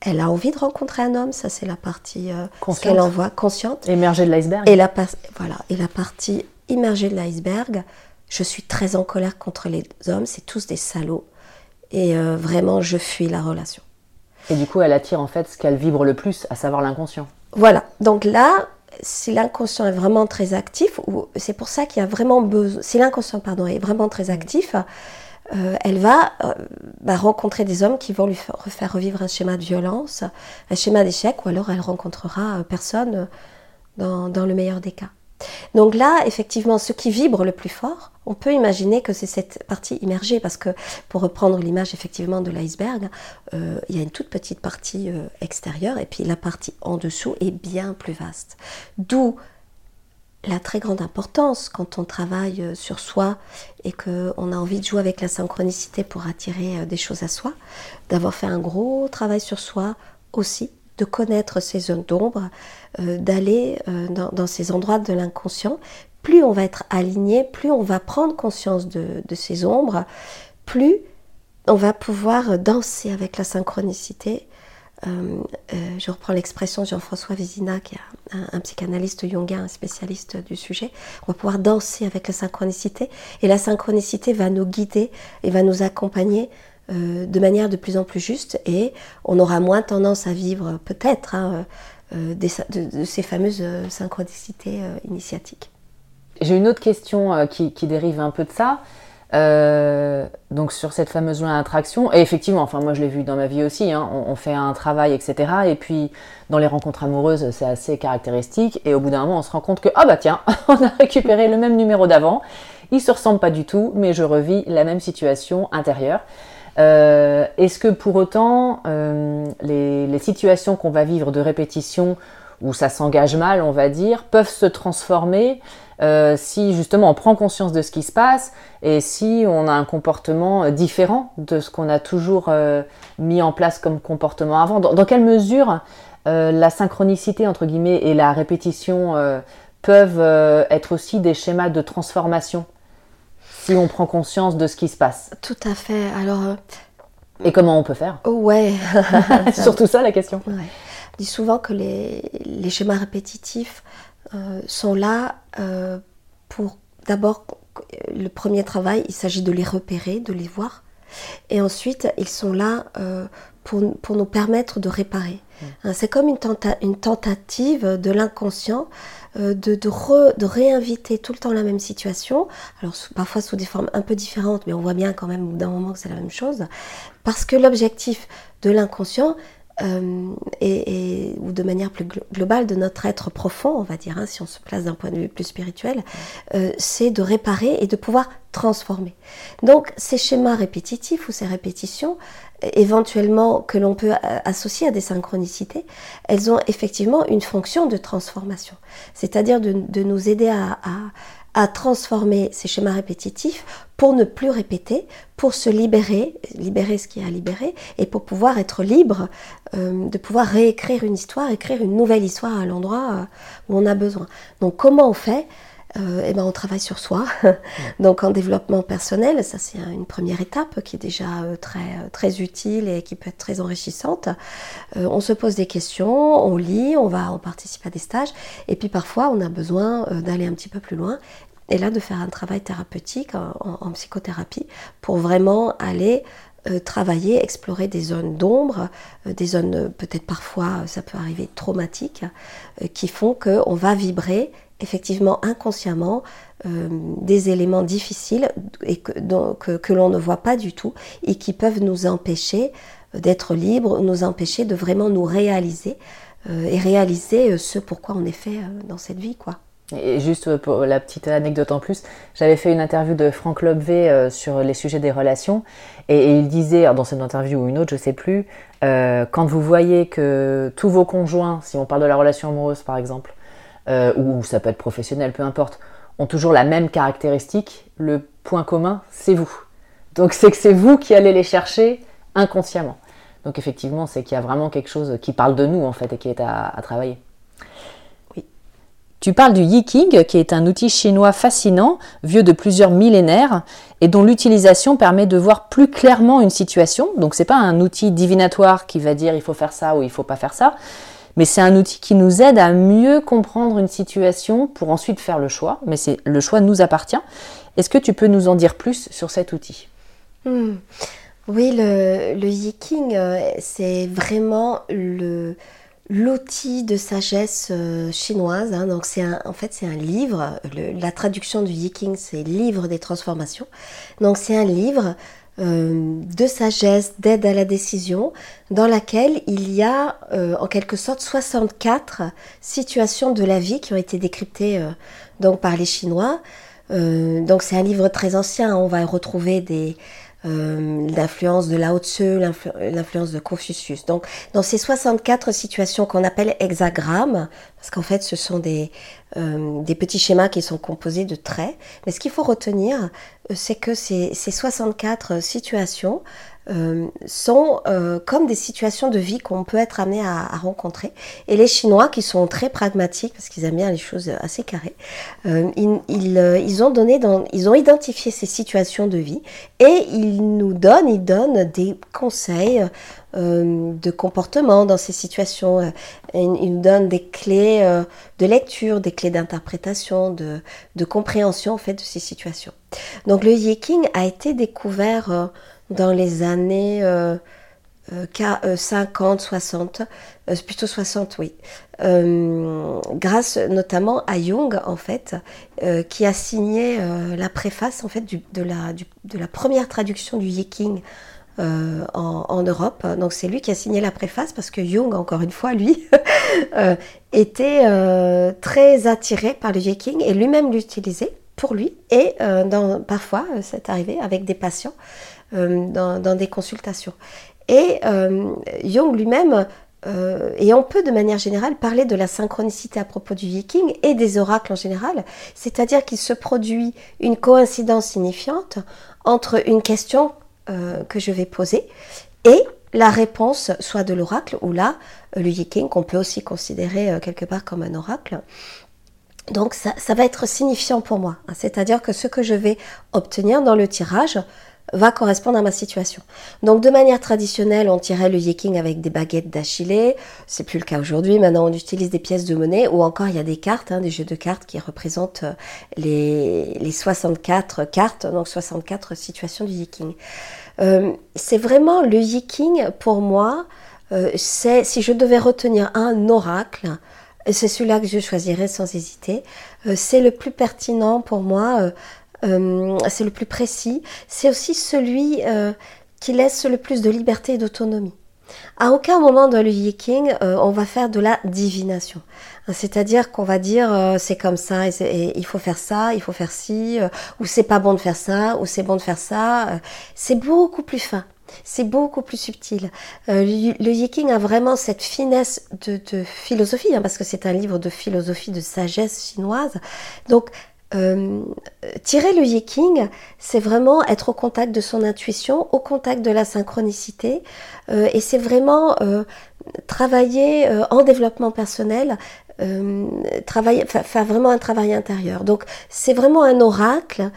elle a envie de rencontrer un homme, ça c'est la partie euh, qu'elle envoie consciente. Émerger de l'iceberg. Et la, voilà, et la partie immergée de l'iceberg, je suis très en colère contre les hommes, c'est tous des salauds. Et euh, vraiment, je fuis la relation. Et du coup, elle attire en fait ce qu'elle vibre le plus, à savoir l'inconscient. Voilà, donc là, si l'inconscient est vraiment très actif, ou c'est pour ça qu'il y a vraiment besoin, si l'inconscient pardon, est vraiment très actif, euh, elle va euh, bah, rencontrer des hommes qui vont lui faire, revivre un schéma de violence, un schéma d'échec, ou alors elle rencontrera euh, personne dans, le meilleur des cas. Donc là, effectivement, ce qui vibre le plus fort, on peut imaginer que c'est cette partie immergée, parce que pour reprendre l'image effectivement de l'iceberg, il y a une toute petite partie extérieure, et puis la partie en dessous est bien plus vaste. D'où la très grande importance quand on travaille euh, sur soi et qu'on a envie de jouer avec la synchronicité pour attirer euh, des choses à soi, d'avoir fait un gros travail sur soi aussi, de connaître ces zones d'ombre, euh, d'aller dans, ces endroits de l'inconscient. Plus on va être aligné, plus on va prendre conscience de ces ombres, plus on va pouvoir danser avec la synchronicité. Euh, euh, je reprends l'expression Jean-François Vézina, qui est un, un psychanalyste jungien, un spécialiste du sujet. On va pouvoir danser avec la synchronicité et la synchronicité va nous guider et va nous accompagner euh, de manière de plus en plus juste et on aura moins tendance à vivre peut-être hein, de, ces fameuses synchronicités initiatiques. J'ai une autre question qui dérive un peu de ça. Euh, donc sur cette fameuse loi d'attraction, et effectivement, enfin moi je l'ai vu dans ma vie aussi, hein, on, fait un travail, etc. Et puis dans les rencontres amoureuses, c'est assez caractéristique. Et au bout d'un moment, on se rend compte que ah bah tiens, on a récupéré le même numéro d'avant. Ils se ressemblent pas du tout, mais je revis la même situation intérieure. Euh, Est-ce que pour autant, euh, les, les situations qu'on va vivre de répétition, où ça s'engage mal, on va dire, peuvent se transformer euh, si justement on prend conscience de ce qui se passe et si on a un comportement euh, différent de ce qu'on a toujours euh, mis en place comme comportement avant. Dans, dans quelle mesure euh, la synchronicité entre guillemets et la répétition peuvent être aussi des schémas de transformation si on prend conscience de ce qui se passe? Tout à fait. Alors, et comment on peut faire? Oh ouais. C'est surtout ça la question. Ouais. On dit souvent que les, les schémas répétitifs sont là euh, pour d'abord le premier travail, il s'agit de les repérer, de les voir. Et ensuite, ils sont là euh, pour, pour nous permettre de réparer. Hein, C'est comme une, tenta- une tentative de l'inconscient euh, de, de, re- de réinviter tout le temps la même situation, alors sous- parfois sous des formes un peu différentes, mais on voit bien quand même d'un moment que c'est la même chose, parce que l'objectif de l'inconscient, euh, et, et- ou de manière plus glo- globale de notre être profond, on va dire, hein, si on se place d'un point de vue plus spirituel, euh, c'est de réparer et de pouvoir transformer. Donc ces schémas répétitifs ou ces répétitions, éventuellement que l'on peut associer à des synchronicités, elles ont effectivement une fonction de transformation, c'est-à-dire de, de nous aider à, à, à transformer ces schémas répétitifs pour ne plus répéter, pour se libérer, libérer ce qui est à libérer, et pour pouvoir être libre euh, de pouvoir réécrire une histoire, écrire une nouvelle histoire à l'endroit euh, où on a besoin. Donc comment on fait? Euh, eh ben, on travaille sur soi. Donc en développement personnel, ça c'est une première étape qui est déjà très, très utile et qui peut être très enrichissante. On se pose des questions, on lit, on va, on participe à des stages, et puis parfois on a besoin d'aller un petit peu plus loin. Et là, de faire un travail thérapeutique en, psychothérapie pour vraiment aller euh, travailler, explorer des zones d'ombre, euh, des zones euh, peut-être parfois, ça peut arriver, traumatiques, qui font qu'on va vibrer effectivement inconsciemment des éléments difficiles et que, que, que l'on ne voit pas du tout et qui peuvent nous empêcher d'être libres, nous empêcher de vraiment nous réaliser et réaliser ce pourquoi on est fait dans cette vie, quoi. Et juste pour la petite anecdote en plus, j'avais fait une interview de Franck Lobvé euh, sur les sujets des relations et, il disait, dans cette interview ou une autre, je sais plus, euh, quand vous voyez que tous vos conjoints, si on parle de la relation amoureuse par exemple, euh, ou ça peut être professionnel, peu importe, ont toujours la même caractéristique, le point commun, c'est vous. Donc c'est que c'est vous qui allez les chercher inconsciemment. Donc effectivement, c'est qu'il y a vraiment quelque chose qui parle de nous en fait et qui est à travailler. Tu parles du Yiking, qui est un outil chinois fascinant, vieux de plusieurs millénaires, et dont l'utilisation permet de voir plus clairement une situation. Donc c'est pas un outil divinatoire qui va dire il faut faire ça ou il faut pas faire ça, mais c'est un outil qui nous aide à mieux comprendre une situation pour ensuite faire le choix. Mais c'est le choix nous appartient. Est-ce que tu peux nous en dire plus sur cet outil? Hmm. Oui, le, le Yiking, euh, c'est vraiment le l'outil de sagesse euh, chinoise. Hein. donc c'est en fait c'est un livre. la traduction du Yiking c'est livre des transformations. Donc c'est un livre euh, de sagesse, d'aide à la décision, dans laquelle il y a euh, en quelque sorte 64 situations de la vie qui ont été décryptées donc par les Chinois. donc c'est un livre très ancien. On va retrouver des euh, l'influence de Lao Tzu, l'influence de Confucius. Donc, dans ces 64 situations qu'on appelle hexagrammes, parce qu'en fait, ce sont des, euh, des petits schémas qui sont composés de traits, mais ce qu'il faut retenir, euh, c'est que ces, ces 64 situations euh, sont euh, comme des situations de vie qu'on peut être amené à, rencontrer. Et les Chinois, qui sont très pragmatiques, parce qu'ils aiment bien les choses assez carrées, euh, ils, ils, ont donné dans, ils ont identifié ces situations de vie et ils nous donnent, ils donnent des conseils de comportement dans ces situations. Ils, nous donnent des clés de lecture, des clés d'interprétation, de, de, compréhension en fait de ces situations. Donc le Yiking a été découvert dans les années 50, 60, euh, plutôt 60, oui. Euh, grâce notamment à Jung, en fait, euh, qui a signé la préface, en fait, de, la, première traduction du Yiking en, Europe. Donc c'est lui qui a signé la préface parce que Jung, encore une fois, lui, était très attiré par le Yiking et lui-même l'utilisait pour lui. Et parfois, c'est arrivé avec des patients euh, dans, des consultations. Et euh, Jung lui-même, euh, et on peut de manière générale parler de la synchronicité à propos du viking et des oracles en général, c'est-à-dire qu'il se produit une coïncidence signifiante entre une question que je vais poser et la réponse soit de l'oracle ou là, le viking qu'on peut aussi considérer quelque part comme un oracle. Donc ça, ça va être signifiant pour moi, c'est-à-dire que ce que je vais obtenir dans le tirage va correspondre à ma situation. Donc de manière traditionnelle, on tirait le yiking avec des baguettes d'Achillée. C'est plus le cas aujourd'hui. Maintenant, on utilise des pièces de monnaie ou encore il y a des cartes, hein, des jeux de cartes qui représentent euh, les, les 64 cartes, donc 64 situations du yiking. Euh, c'est vraiment le yiking pour moi. Euh, c'est si je devais retenir un oracle, c'est celui-là que je choisirais sans hésiter. c'est le plus pertinent pour moi c'est le plus précis, c'est aussi celui euh, qui laisse le plus de liberté et d'autonomie. À aucun moment dans le yiking, euh, on va faire de la divination. C'est-à-dire qu'on va dire c'est comme ça, et, il faut faire ça, il faut faire ci, ou c'est pas bon de faire ça, ou c'est bon de faire ça. c'est beaucoup plus fin. C'est beaucoup plus subtil. le, yiking a vraiment cette finesse de, philosophie, hein, parce que c'est un livre de philosophie, de sagesse chinoise. Donc euh, tirer le yiking, c'est vraiment être au contact de son intuition, au contact de la synchronicité, euh, et c'est vraiment euh, travailler en développement personnel, travailler, faire vraiment un travail intérieur. Donc c'est vraiment un oracle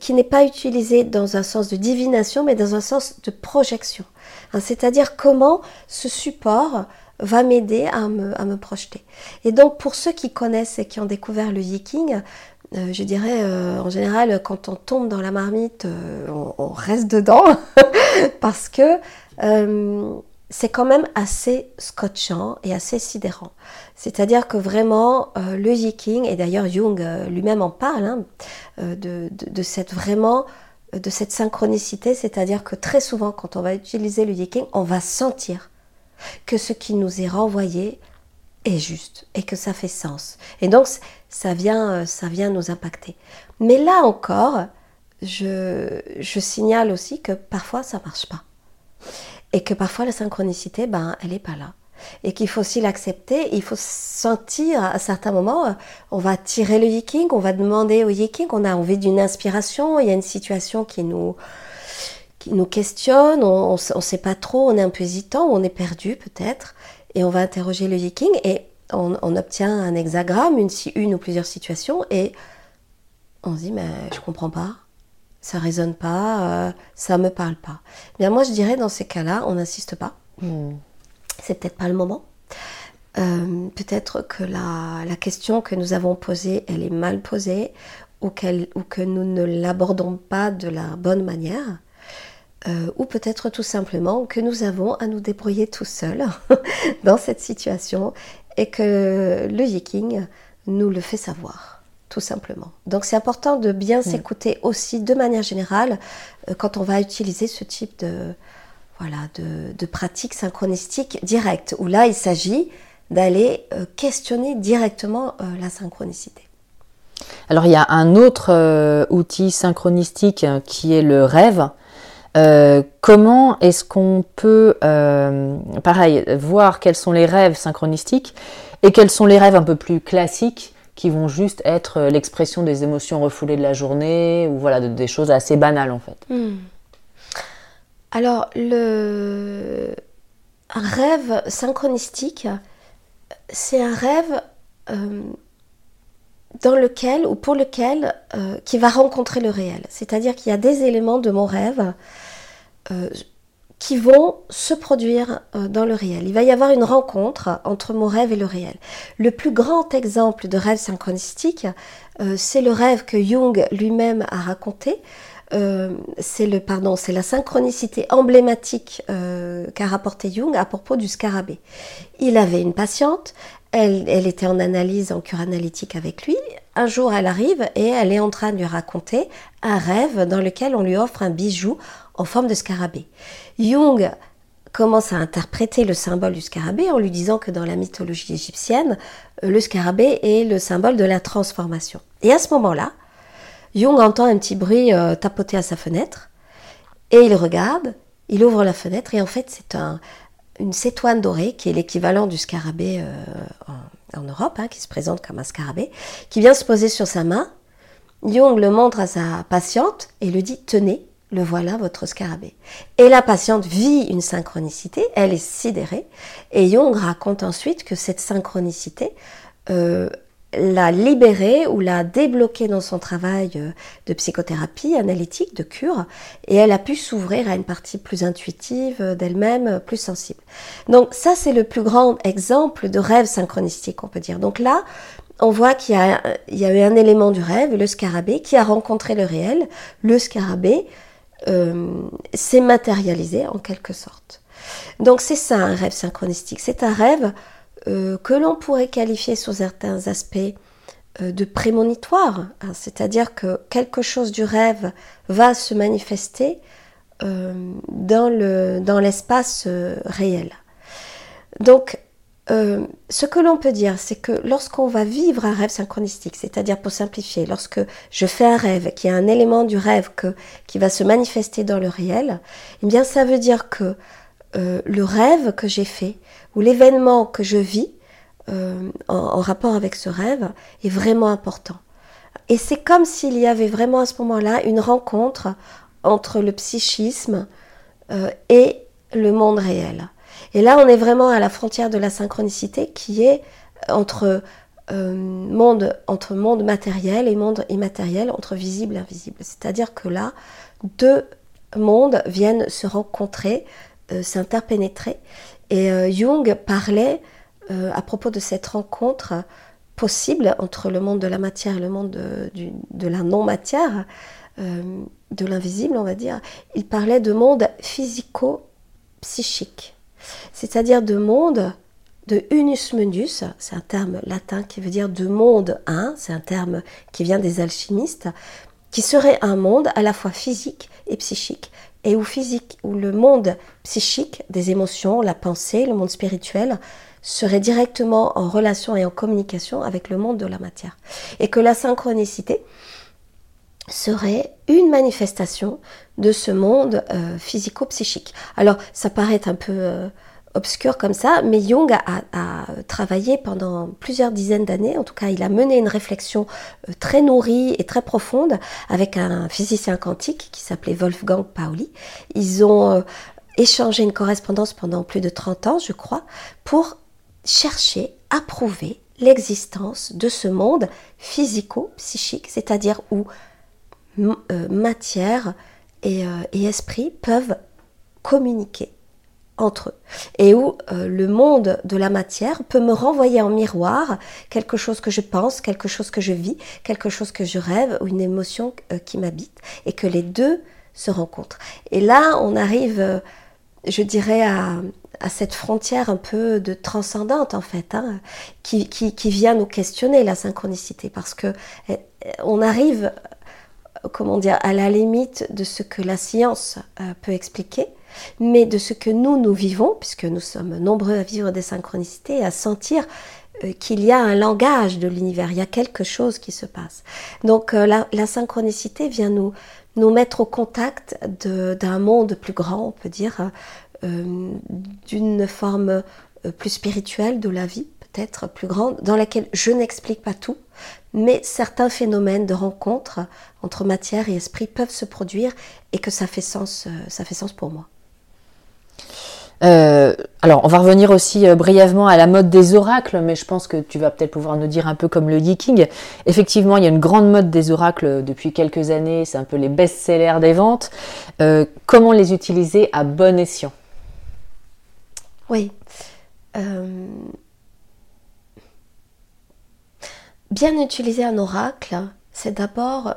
qui n'est pas utilisé dans un sens de divination, mais dans un sens de projection. Hein, c'est-à-dire comment ce support va m'aider à me, à me projeter. Et donc pour ceux qui connaissent et qui ont découvert le yiking, euh, je dirais, euh, en général, quand on tombe dans la marmite, euh, on, reste dedans parce que c'est quand même assez scotchant et assez sidérant. C'est-à-dire que vraiment, le yiking, et d'ailleurs Jung lui-même en parle, hein, de, cette vraiment de cette synchronicité, c'est-à-dire que très souvent, quand on va utiliser le yiking, on va sentir que ce qui nous est renvoyé est juste et que ça fait sens. Et donc, ça vient, euh, ça vient nous impacter. Mais là encore, je, je signale aussi que parfois ça marche pas. Et que parfois la synchronicité, ben, elle n'est pas là. Et qu'il faut aussi l'accepter, il faut sentir à certains moments, on va tirer le yiking, on va demander au yiking, on a envie d'une inspiration, il y a une situation qui nous, qui nous questionne, on ne sait pas trop, on est un peu hésitant, on est perdu peut-être et on va interroger le yiking et on, obtient un hexagramme, une, une ou plusieurs situations, et on se dit, mais je comprends pas, ça résonne pas, ça me parle pas. Bien, moi, je dirais, dans ces cas-là, on n'insiste pas. Hmm. C'est peut-être pas le moment. Euh, peut-être que la, la, question que nous avons posée, elle est mal posée ou, ou que nous ne l'abordons pas de la bonne manière. Euh, ou peut-être tout simplement que nous avons à nous débrouiller tout seuls dans cette situation et que le yiking nous le fait savoir, tout simplement. Donc c'est important de bien s'écouter aussi de manière générale euh, quand on va utiliser ce type de, voilà, de, de pratique synchronistique directe, où là il s'agit d'aller euh, questionner directement la synchronicité. Alors il y a un autre outil synchronistique qui est le rêve. Comment est-ce qu'on peut, pareil, voir quels sont les rêves synchronistiques et quels sont les rêves un peu plus classiques qui vont juste être l'expression des émotions refoulées de la journée ou voilà des choses assez banales en fait. Hmm. Alors le rêve synchronistique, c'est un rêve euh, dans lequel ou pour lequel euh, qui va rencontrer le réel. C'est-à-dire qu'il y a des éléments de mon rêve euh, qui vont se produire dans le réel. Il va y avoir une rencontre entre mon rêve et le réel. Le plus grand exemple de rêve synchronistique, c'est le rêve que Jung lui-même a raconté. c'est le pardon, c'est la synchronicité emblématique qu'a rapporté Jung à propos du scarabée. Il avait une patiente, elle, était en analyse, en cure analytique avec lui. Un jour, elle arrive et elle est en train de lui raconter un rêve dans lequel on lui offre un bijou en forme de scarabée. Jung commence à interpréter le symbole du scarabée en lui disant que dans la mythologie égyptienne, le scarabée est le symbole de la transformation. Et à ce moment-là, Jung entend un petit bruit euh, tapoter à sa fenêtre et il regarde, il ouvre la fenêtre et en fait c'est un, une cétoine dorée, qui est l'équivalent du scarabée euh, en, Europe, hein, qui se présente comme un scarabée, qui vient se poser sur sa main. Jung le montre à sa patiente et lui dit Tenez, le voilà votre scarabée. Et la patiente vit une synchronicité, elle est sidérée, et Jung raconte ensuite que cette synchronicité euh, la libérer ou la débloquer dans son travail euh, de psychothérapie analytique, de cure, et elle a pu s'ouvrir à une partie plus intuitive euh, d'elle-même, euh, plus sensible. Donc ça, c'est le plus grand exemple de rêve synchronistique, on peut dire. Donc là, on voit qu'il y, a, eu un élément du rêve, le scarabée, qui a rencontré le réel. Le scarabée s'est matérialisé en quelque sorte. Donc c'est ça un rêve synchronistique. C'est un rêve euh, que l'on pourrait qualifier sous certains aspects euh, de prémonitoire, hein, c'est-à-dire que quelque chose du rêve va se manifester euh, dans l'espace réel. Donc, ce que l'on peut dire, c'est que lorsqu'on va vivre un rêve synchronistique, c'est-à-dire pour simplifier, lorsque je fais un rêve, qui a un élément du rêve qui va se manifester dans le réel, eh bien ça veut dire que le rêve que j'ai fait où l'événement que je vis euh, en, rapport avec ce rêve est vraiment important. Et c'est comme s'il y avait vraiment à ce moment-là une rencontre entre le psychisme euh, et le monde réel. Et là, on est vraiment à la frontière de la synchronicité qui est entre, euh, monde, entre monde matériel et monde immatériel, entre visible et invisible. C'est-à-dire que là, deux mondes viennent se rencontrer, s'interpénétrer. Et euh, Jung parlait euh, à propos de cette rencontre possible entre le monde de la matière et le monde de, la non-matière, euh, de l'invisible, on va dire. Il parlait de monde physico-psychique, c'est-à-dire de monde de unus mundus, c'est un terme latin qui veut dire de monde un, c'est un terme qui vient des alchimistes, qui serait un monde à la fois physique et psychique, et où physique, où le monde psychique des émotions, la pensée, le monde spirituel serait directement en relation et en communication avec le monde de la matière. Et que la synchronicité serait une manifestation de ce monde euh, physico-psychique. Alors, ça paraît un peu euh, obscur comme ça, mais Jung a, travaillé pendant plusieurs dizaines d'années, en tout cas il a mené une réflexion euh, très nourrie et très profonde avec un physicien quantique qui s'appelait Wolfgang Pauli. Ils ont euh, échangé une correspondance pendant plus de 30 ans, je crois, pour chercher à prouver l'existence de ce monde physico-psychique, c'est-à-dire où euh, matière et, esprit peuvent communiquer entre eux. Et où euh, le monde de la matière peut me renvoyer en miroir quelque chose que je pense, quelque chose que je vis, quelque chose que je rêve ou une émotion qui m'habite et que les deux se rencontrent. Et là, on arrive, je dirais, à, cette frontière un peu de transcendante en fait, hein, qui, vient nous questionner la synchronicité, parce que on arrive, comment dire, à la limite de ce que la science euh, peut expliquer, mais de ce que nous nous vivons, puisque nous sommes nombreux à vivre des synchronicités, à sentir euh, qu'il y a un langage de l'univers, il y a quelque chose qui se passe. Donc euh, la, synchronicité vient nous mettre au contact d'un monde plus grand, on peut dire, euh, d'une forme plus spirituelle de la vie, peut-être plus grande, dans laquelle je n'explique pas tout, mais certains phénomènes de rencontre entre matière et esprit peuvent se produire et que ça fait sens, ça fait sens pour moi. Alors, on va revenir aussi brièvement à la mode des oracles, mais je pense que tu vas peut-être pouvoir nous dire un peu comme le geeking. Effectivement, il y a une grande mode des oracles depuis quelques années, c'est un peu les best-sellers des ventes. comment les utiliser à bon escient? Oui. Euh, bien utiliser un oracle, c'est d'abord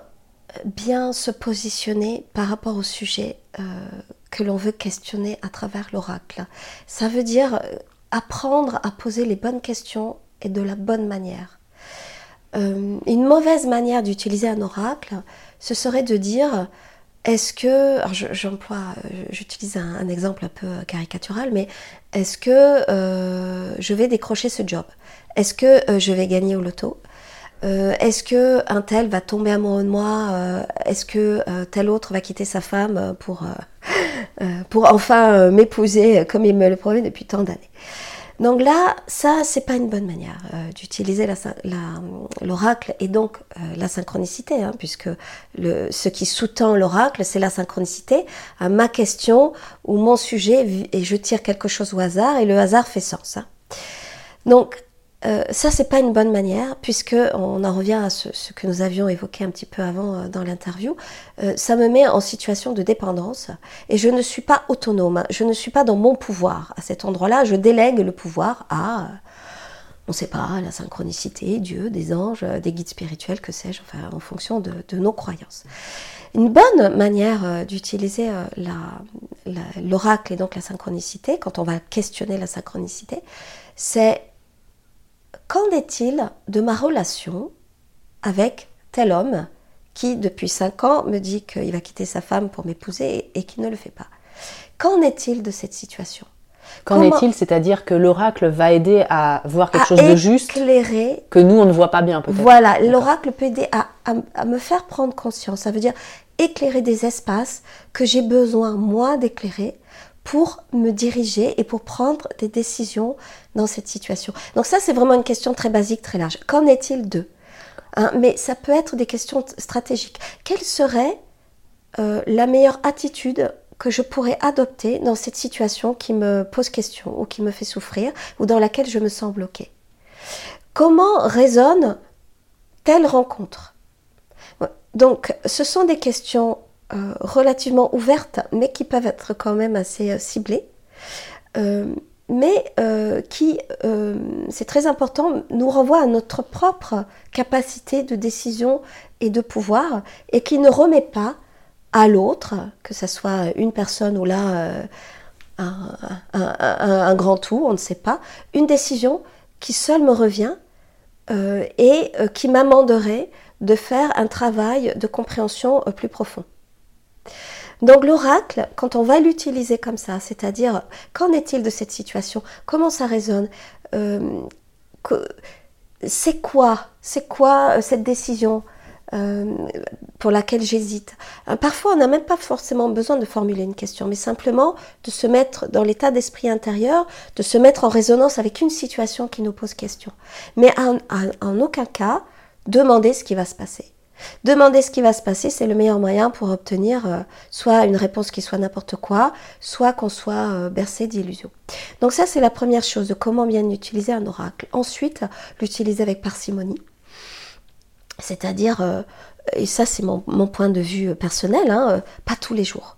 bien se positionner par rapport au sujet euh, que l'on veut questionner à travers l'oracle. Ça veut dire apprendre à poser les bonnes questions et de la bonne manière. Euh, une mauvaise manière d'utiliser un oracle, ce serait de dire est-ce que, j'emploie, j'utilise un, exemple un peu caricatural, mais est-ce que euh, je vais décrocher ce job? Est-ce que euh, je vais gagner au loto? Euh, Est-ce que un tel va tomber amoureux de moi Est-ce que tel autre va quitter sa femme pour, enfin m'épouser comme il me le promet depuis tant d'années? Donc là, ça, c'est pas une bonne manière euh, d'utiliser l'oracle et donc euh, la synchronicité, hein, puisque ce qui sous-tend l'oracle, c'est la synchronicité à ma question ou mon sujet, et je tire quelque chose au hasard, et le hasard fait sens. Hein. Donc, euh, ça, c'est pas une bonne manière, puisque on en revient à ce, que nous avions évoqué un petit peu avant euh, dans l'interview. Euh, ça me met en situation de dépendance et je ne suis pas autonome. Je ne suis pas dans mon pouvoir à cet endroit-là. Je délègue le pouvoir à, on ne sait pas, la synchronicité, Dieu, des anges, des guides spirituels, que sais-je, enfin, en fonction de, nos croyances. Une bonne manière d'utiliser l'oracle et donc la synchronicité, quand on va questionner la synchronicité, c'est Qu'en est-il de ma relation avec tel homme qui, depuis cinq ans, me dit qu'il va quitter sa femme pour m'épouser et, qui ne le fait pas? Qu'en est-il de cette situation? Qu'en est-il? C'est-à-dire que l'oracle va aider à voir quelque chose de juste que nous, on ne voit pas bien peut-être? Voilà, l'oracle peut aider à, me faire prendre conscience. Ça veut dire éclairer des espaces que j'ai besoin, moi, d'éclairer pour me diriger et pour prendre des décisions dans cette situation. Donc ça, c'est vraiment une question très basique, très large. Qu'en est-il d'eux hein, Mais ça peut être des questions stratégiques. Quelle serait euh, la meilleure attitude que je pourrais adopter dans cette situation qui me pose question ou qui me fait souffrir ou dans laquelle je me sens bloquée? Comment résonne telle rencontre? Donc, ce sont des questions euh, relativement ouvertes, mais qui peuvent être quand même assez euh, ciblées, euh, mais qui, c'est très important, nous renvoient à notre propre capacité de décision et de pouvoir, et qui ne remet pas à l'autre, que ce soit une personne ou là un, grand tout, on ne sait pas, une décision qui seule me revient et qui m'amenderait de faire un travail de compréhension plus profond. Donc l'oracle, quand on va l'utiliser comme ça, c'est-à-dire qu'en est-il de cette situation? Comment ça résonne? Euh, C'est quoi? C'est quoi euh, cette décision euh, pour laquelle j'hésite? Parfois, on n'a même pas forcément besoin de formuler une question, mais simplement de se mettre dans l'état d'esprit intérieur, de se mettre en résonance avec une situation qui nous pose question. Mais en aucun cas, demander ce qui va se passer. Demander ce qui va se passer, c'est le meilleur moyen pour obtenir euh, soit une réponse qui soit n'importe quoi, soit qu'on soit euh, bercé d'illusions. Donc ça, c'est la première chose de comment bien utiliser un oracle. Ensuite, l'utiliser avec parcimonie. C'est-à-dire, euh, et ça c'est mon, point de vue personnel, hein, pas tous les jours.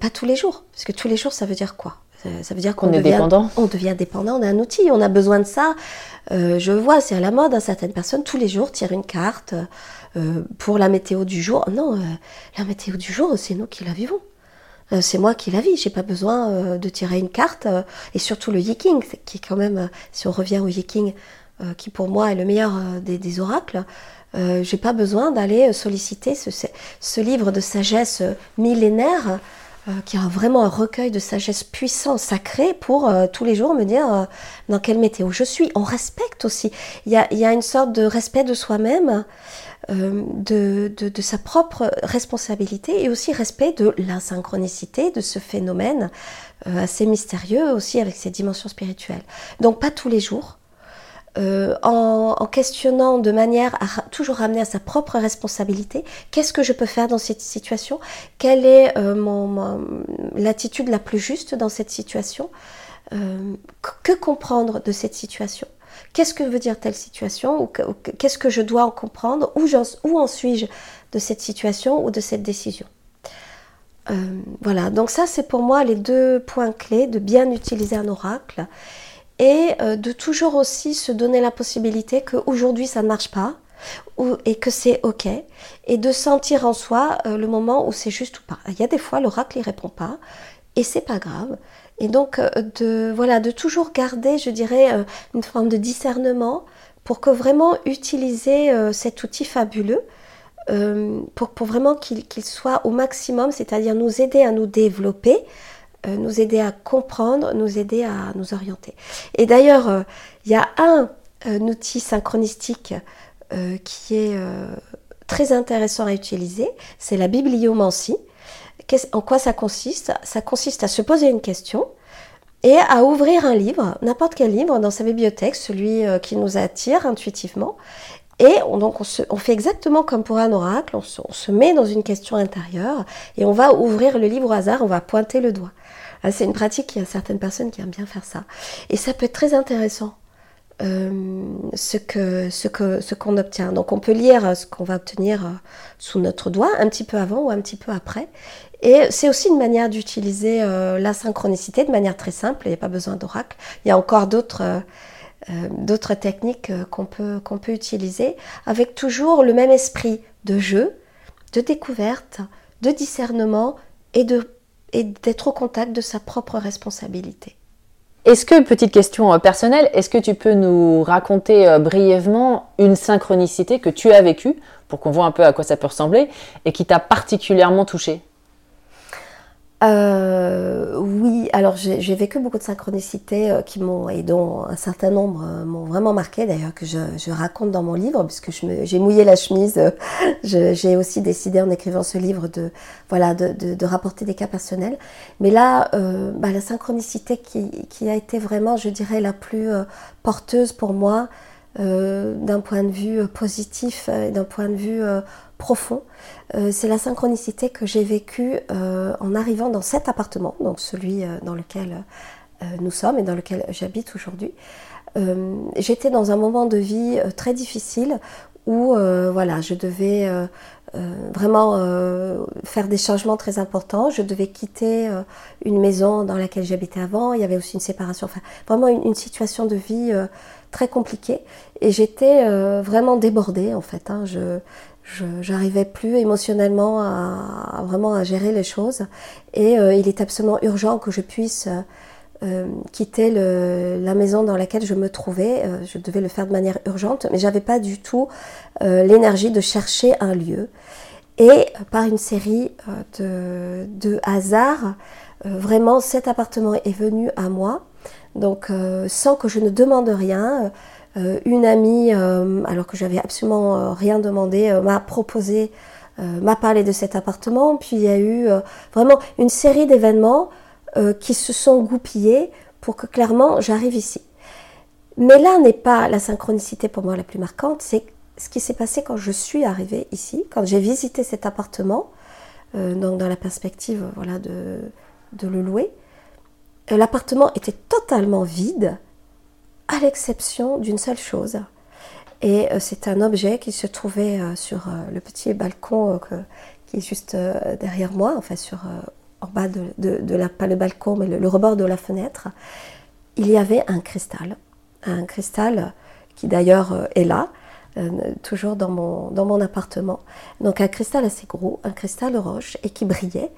pas tous les jours, parce que tous les jours, ça veut dire quoi? Ça veut dire qu'on devient dépendant. On devient dépendant d'un outil. On a besoin de ça. je vois, c'est à la mode. Hein, certaines personnes tous les jours tirent une carte, euh, pour la météo du jour. Non, euh, la météo du jour, c'est nous qui la vivons. Euh, c'est moi qui la vis. J'ai pas besoin de tirer une carte. et surtout le yiking, qui est quand même, si on revient au yiking, qui pour moi est le meilleur des, oracles. j'ai pas besoin d'aller solliciter ce, ce, livre de sagesse millénaire qui a vraiment un recueil de sagesse puissant, sacré, pour tous les jours me dire dans quelle météo je suis. On respecte aussi. Il y a, une sorte de respect de soi-même euh, de, de, sa propre responsabilité et aussi respect de l'insynchronicité de ce phénomène euh, assez mystérieux aussi avec ses dimensions spirituelles. Donc pas tous les jours. Euh, en, questionnant de manière à toujours ramener à sa propre responsabilité, qu'est-ce que je peux faire dans cette situation? Quelle est mon, l'attitude la plus juste dans cette situation? Que comprendre de cette situation? Qu'est-ce que veut dire telle situation? Qu'est-ce que je dois en comprendre? Où, en suis-je de cette situation ou de cette décision? Euh, Voilà, donc ça c'est pour moi les deux points clés de bien utiliser un oracle et euh, de toujours aussi se donner la possibilité qu'aujourd'hui ça ne marche pas et que c'est ok et de sentir en soi euh, le moment où c'est juste ou pas. Il y a des fois l'oracle il répond pas et c'est pas grave et donc, euh, de, voilà, de toujours garder, je dirais, une forme de discernement pour que vraiment utiliser cet outil fabuleux pour, pour, vraiment qu'il soit au maximum, c'est-à-dire nous aider à nous développer, nous aider à comprendre, nous aider à nous orienter. Et d'ailleurs, il y a un, outil synchronistique qui est très intéressant à utiliser, c'est la bibliomancie en quoi ça consiste? Ça consiste à se poser une question et à ouvrir un livre, n'importe quel livre, dans sa bibliothèque, celui euh, qui nous attire intuitivement. Et on, donc on, fait exactement comme pour un oracle, on se, met dans une question intérieure et on va ouvrir le livre au hasard, on va pointer le doigt. Ah, c'est une pratique, il y a certaines personnes qui aiment bien faire ça. Et ça peut être très intéressant. Euh, ce que qu'on obtient. Donc on peut lire ce qu'on va obtenir euh, sous notre doigt un petit peu avant ou un petit peu après, et c'est aussi une manière d'utiliser euh, la synchronicité de manière très simple, il n'y a pas besoin d'oracle. Il y a encore d'autres euh, euh, techniques qu'on peut, qu'on peut utiliser avec toujours le même esprit de jeu, de découverte, de discernement et d'être au contact de sa propre responsabilité. Est-ce que, petite question personnelle, est-ce que tu peux nous raconter brièvement une synchronicité que tu as vécue, pour qu'on voit un peu à quoi ça peut ressembler, et qui t'a particulièrement touchée? Euh, oui, alors j'ai vécu beaucoup de synchronicités euh, qui m'ont et dont un certain nombre euh, m'ont vraiment marqué d'ailleurs que je, je, raconte dans mon livre puisque j'ai mouillé la chemise. j'ai aussi décidé en écrivant ce livre de voilà de, de, de rapporter des cas personnels. Mais là, bah, la synchronicité qui, qui, a été vraiment, je dirais, la plus porteuse pour moi d'un point de vue positif et d'un point de vue profond. Euh, c'est la synchronicité que j'ai vécue euh, en arrivant dans cet appartement, donc celui euh, dans lequel nous sommes et dans lequel j'habite aujourd'hui. J'étais dans un moment de vie très difficile où voilà, je devais vraiment faire des changements très importants. Je devais quitter une maison dans laquelle j'habitais avant. Il y avait aussi une séparation, enfin vraiment une, situation de vie très compliquée. Et j'étais vraiment débordée en fait. Hein. Je, j'arrivais plus émotionnellement à, vraiment à gérer les choses et euh, il est absolument urgent que je puisse euh, quitter la maison dans laquelle je me trouvais. Euh, je devais le faire de manière urgente, mais j'avais pas du tout l'énergie de chercher un lieu. Et par une série de, de hasards, vraiment cet appartement est venu à moi. Donc sans que je ne demande rien, euh, une amie, euh, alors que j'avais absolument euh, rien demandé, m'a proposé, m'a parlé de cet appartement. Puis il y a eu vraiment une série d'événements qui se sont goupillés pour que clairement j'arrive ici. Mais là n'est pas la synchronicité pour moi la plus marquante, c'est ce qui s'est passé quand je suis arrivée ici, quand j'ai visité cet appartement, euh, donc dans la perspective voilà, de le louer. Euh, l'appartement était totalement vide, à l'exception d'une seule chose. Et euh, c'est un objet qui se trouvait sur le petit balcon qui est juste derrière moi, enfin sur, en bas de, de, la, pas le balcon, mais le rebord de la fenêtre. Il y avait un cristal, un cristal qui d'ailleurs est là, euh, toujours dans mon, dans mon appartement. Donc un cristal assez gros, un cristal roche, et qui brillait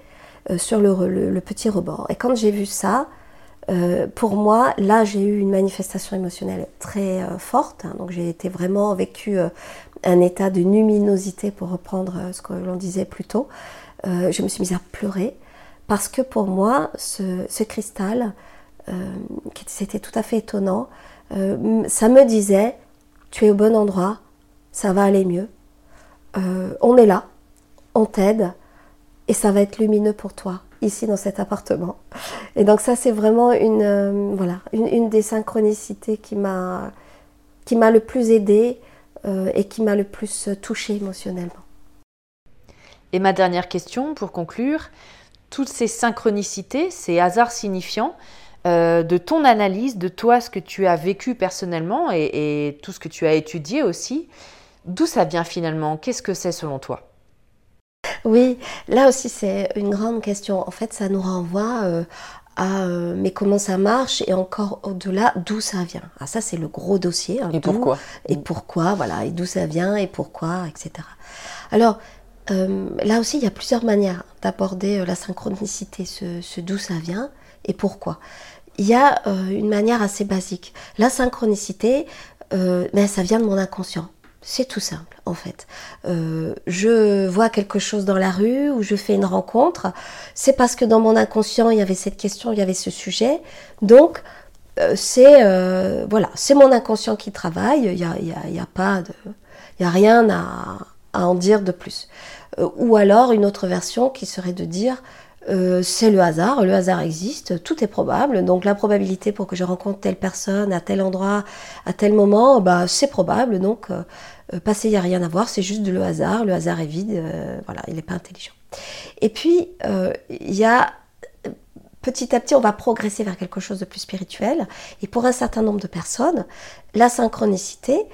euh, sur le, petit rebord. Et quand j'ai vu ça, euh, pour moi, là, j'ai eu une manifestation émotionnelle très forte. Hein. donc j'ai été vraiment vécu un état de luminosité, pour reprendre ce que l'on disait plus tôt. je me suis mise à pleurer parce que pour moi, ce, cristal, c'était tout à fait étonnant, ça me disait, tu es au bon endroit, ça va aller mieux. Euh, on est là, on t'aide et ça va être lumineux pour toi ici dans cet appartement. Et donc ça c'est vraiment une, euh, voilà, une, des synchronicités qui m'a le plus aidée euh, et qui m'a le plus touchée émotionnellement. Et ma dernière question pour conclure, toutes ces synchronicités, ces hasards signifiants, de ton analyse, de toi, ce que tu as vécu personnellement et tout ce que tu as étudié aussi, D'où ça vient finalement? Qu'est-ce que c'est selon toi? Oui, là aussi c'est une grande question. En fait, ça nous renvoie euh, à euh, mais comment ça marche et encore au-delà d'où ça vient. Ah ça c'est le gros dossier. Hein, et pourquoi Et pourquoi, voilà, et d'où ça vient et pourquoi, etc. Alors euh, là aussi il y a plusieurs manières d'aborder la synchronicité, ce, d'où ça vient et pourquoi. Il y a une manière assez basique. La synchronicité, ben, ça vient de mon inconscient. C'est tout simple en fait. Euh, je vois quelque chose dans la rue ou je fais une rencontre, c'est parce que dans mon inconscient il y avait cette question, il y avait ce sujet. Donc euh, c'est euh, voilà, c'est mon inconscient qui travaille. Il n'y a, y a, pas a rien à, en dire de plus. ou alors une autre version qui serait de dire c'est le hasard, le hasard existe, tout est probable, donc la probabilité pour que je rencontre telle personne à tel endroit, à tel moment, bah, c'est probable, donc passer, il n'y a rien à voir, c'est juste le hasard, le hasard est vide, euh, voilà, il n'est pas intelligent. Et puis, euh, il y a petit à petit, on va progresser vers quelque chose de plus spirituel. Et pour un certain nombre de personnes, la synchronicité,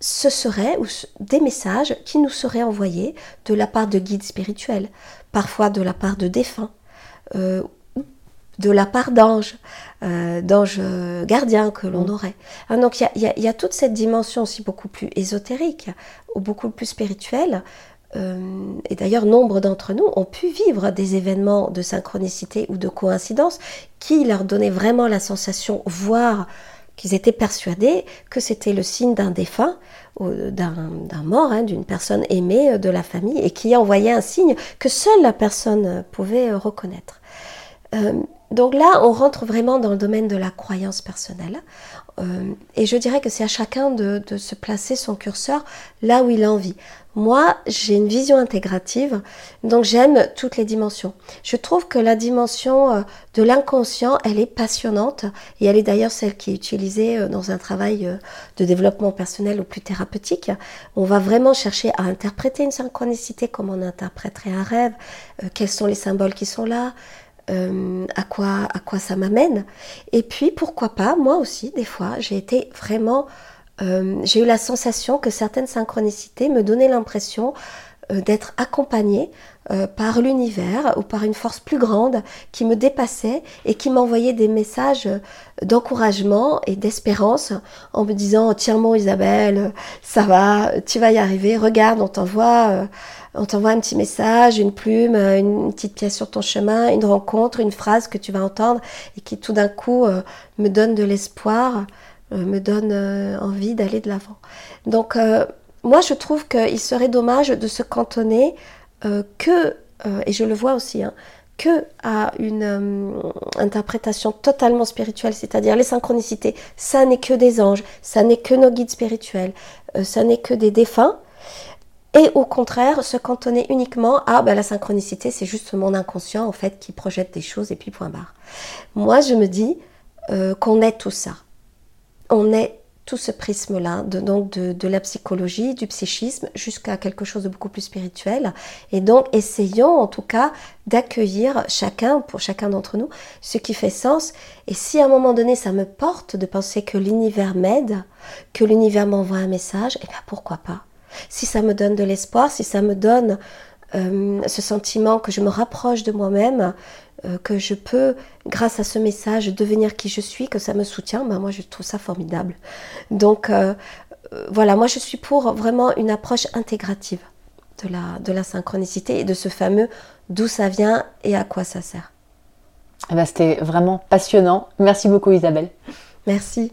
ce serait des messages qui nous seraient envoyés de la part de guides spirituels, parfois de la part de défunts, de la part d'anges, euh, d'anges gardiens que l'on mm. aurait. Hein, donc il y, a, toute cette dimension aussi beaucoup plus ésotérique ou beaucoup plus spirituelle. Euh, et d'ailleurs, nombre d'entre nous ont pu vivre des événements de synchronicité ou de coïncidence qui leur donnaient vraiment la sensation, voire qu'ils étaient persuadés que c'était le signe d'un défunt d'un mort, hein, d'une personne aimée de la famille, et qui envoyait un signe que seule la personne pouvait reconnaître. Euh, donc là, on rentre vraiment dans le domaine de la croyance personnelle. Euh, et je dirais que c'est à chacun de, se placer son curseur là où il a envie. Moi, j'ai une vision intégrative, donc j'aime toutes les dimensions. Je trouve que la dimension euh, de l'inconscient, elle est passionnante, et elle est d'ailleurs celle qui est utilisée euh, dans un travail de développement personnel ou plus thérapeutique. On va vraiment chercher à interpréter une synchronicité comme on interpréterait un rêve, quels sont les symboles qui sont là, euh, à, quoi, ça m'amène. Et puis, pourquoi pas, moi aussi, des fois, j'ai été vraiment... Euh, j'ai eu la sensation que certaines synchronicités me donnaient l'impression euh, d'être accompagnée par l'univers ou par une force plus grande qui me dépassait et qui m'envoyait des messages d'encouragement et d'espérance en me disant tiens mon Isabelle ça va tu vas y arriver regarde on t'envoie on t'envoie un petit message, une plume, euh, une petite pièce sur ton chemin, une rencontre, une phrase que tu vas entendre et qui tout d'un coup euh, me donne de l'espoir, euh, me donne envie d'aller de l'avant. Donc moi je trouve qu'il serait dommage de se cantonner que, et je le vois aussi, hein, que à une interprétation totalement spirituelle, c'est-à-dire les synchronicités. Ça n'est que des anges, ça n'est que nos guides spirituels, ça n'est que des défunts et au contraire se cantonner uniquement à bah, la synchronicité, c'est juste mon inconscient en fait qui projette des choses et puis point barre. Moi je me dis euh, qu'on est tout ça. On est tout ce prisme-là, de, donc de, la psychologie, du psychisme, jusqu'à quelque chose de beaucoup plus spirituel. Et donc, essayons en tout cas d'accueillir chacun, pour chacun d'entre nous, ce qui fait sens. Et si à un moment donné, ça me porte de penser que l'univers m'aide, que l'univers m'envoie un message, eh bien pourquoi pas? Si ça me donne de l'espoir, si ça me donne euh, ce sentiment que je me rapproche de moi-même, euh, que je peux, grâce à ce message, devenir qui je suis, que ça me soutient, ben moi je trouve ça formidable. Donc euh, voilà, moi je suis pour vraiment une approche intégrative de la, de la synchronicité et de ce fameux d'où ça vient et à quoi ça sert. Eh ben, C'était vraiment passionnant. Merci beaucoup Isabelle. Merci.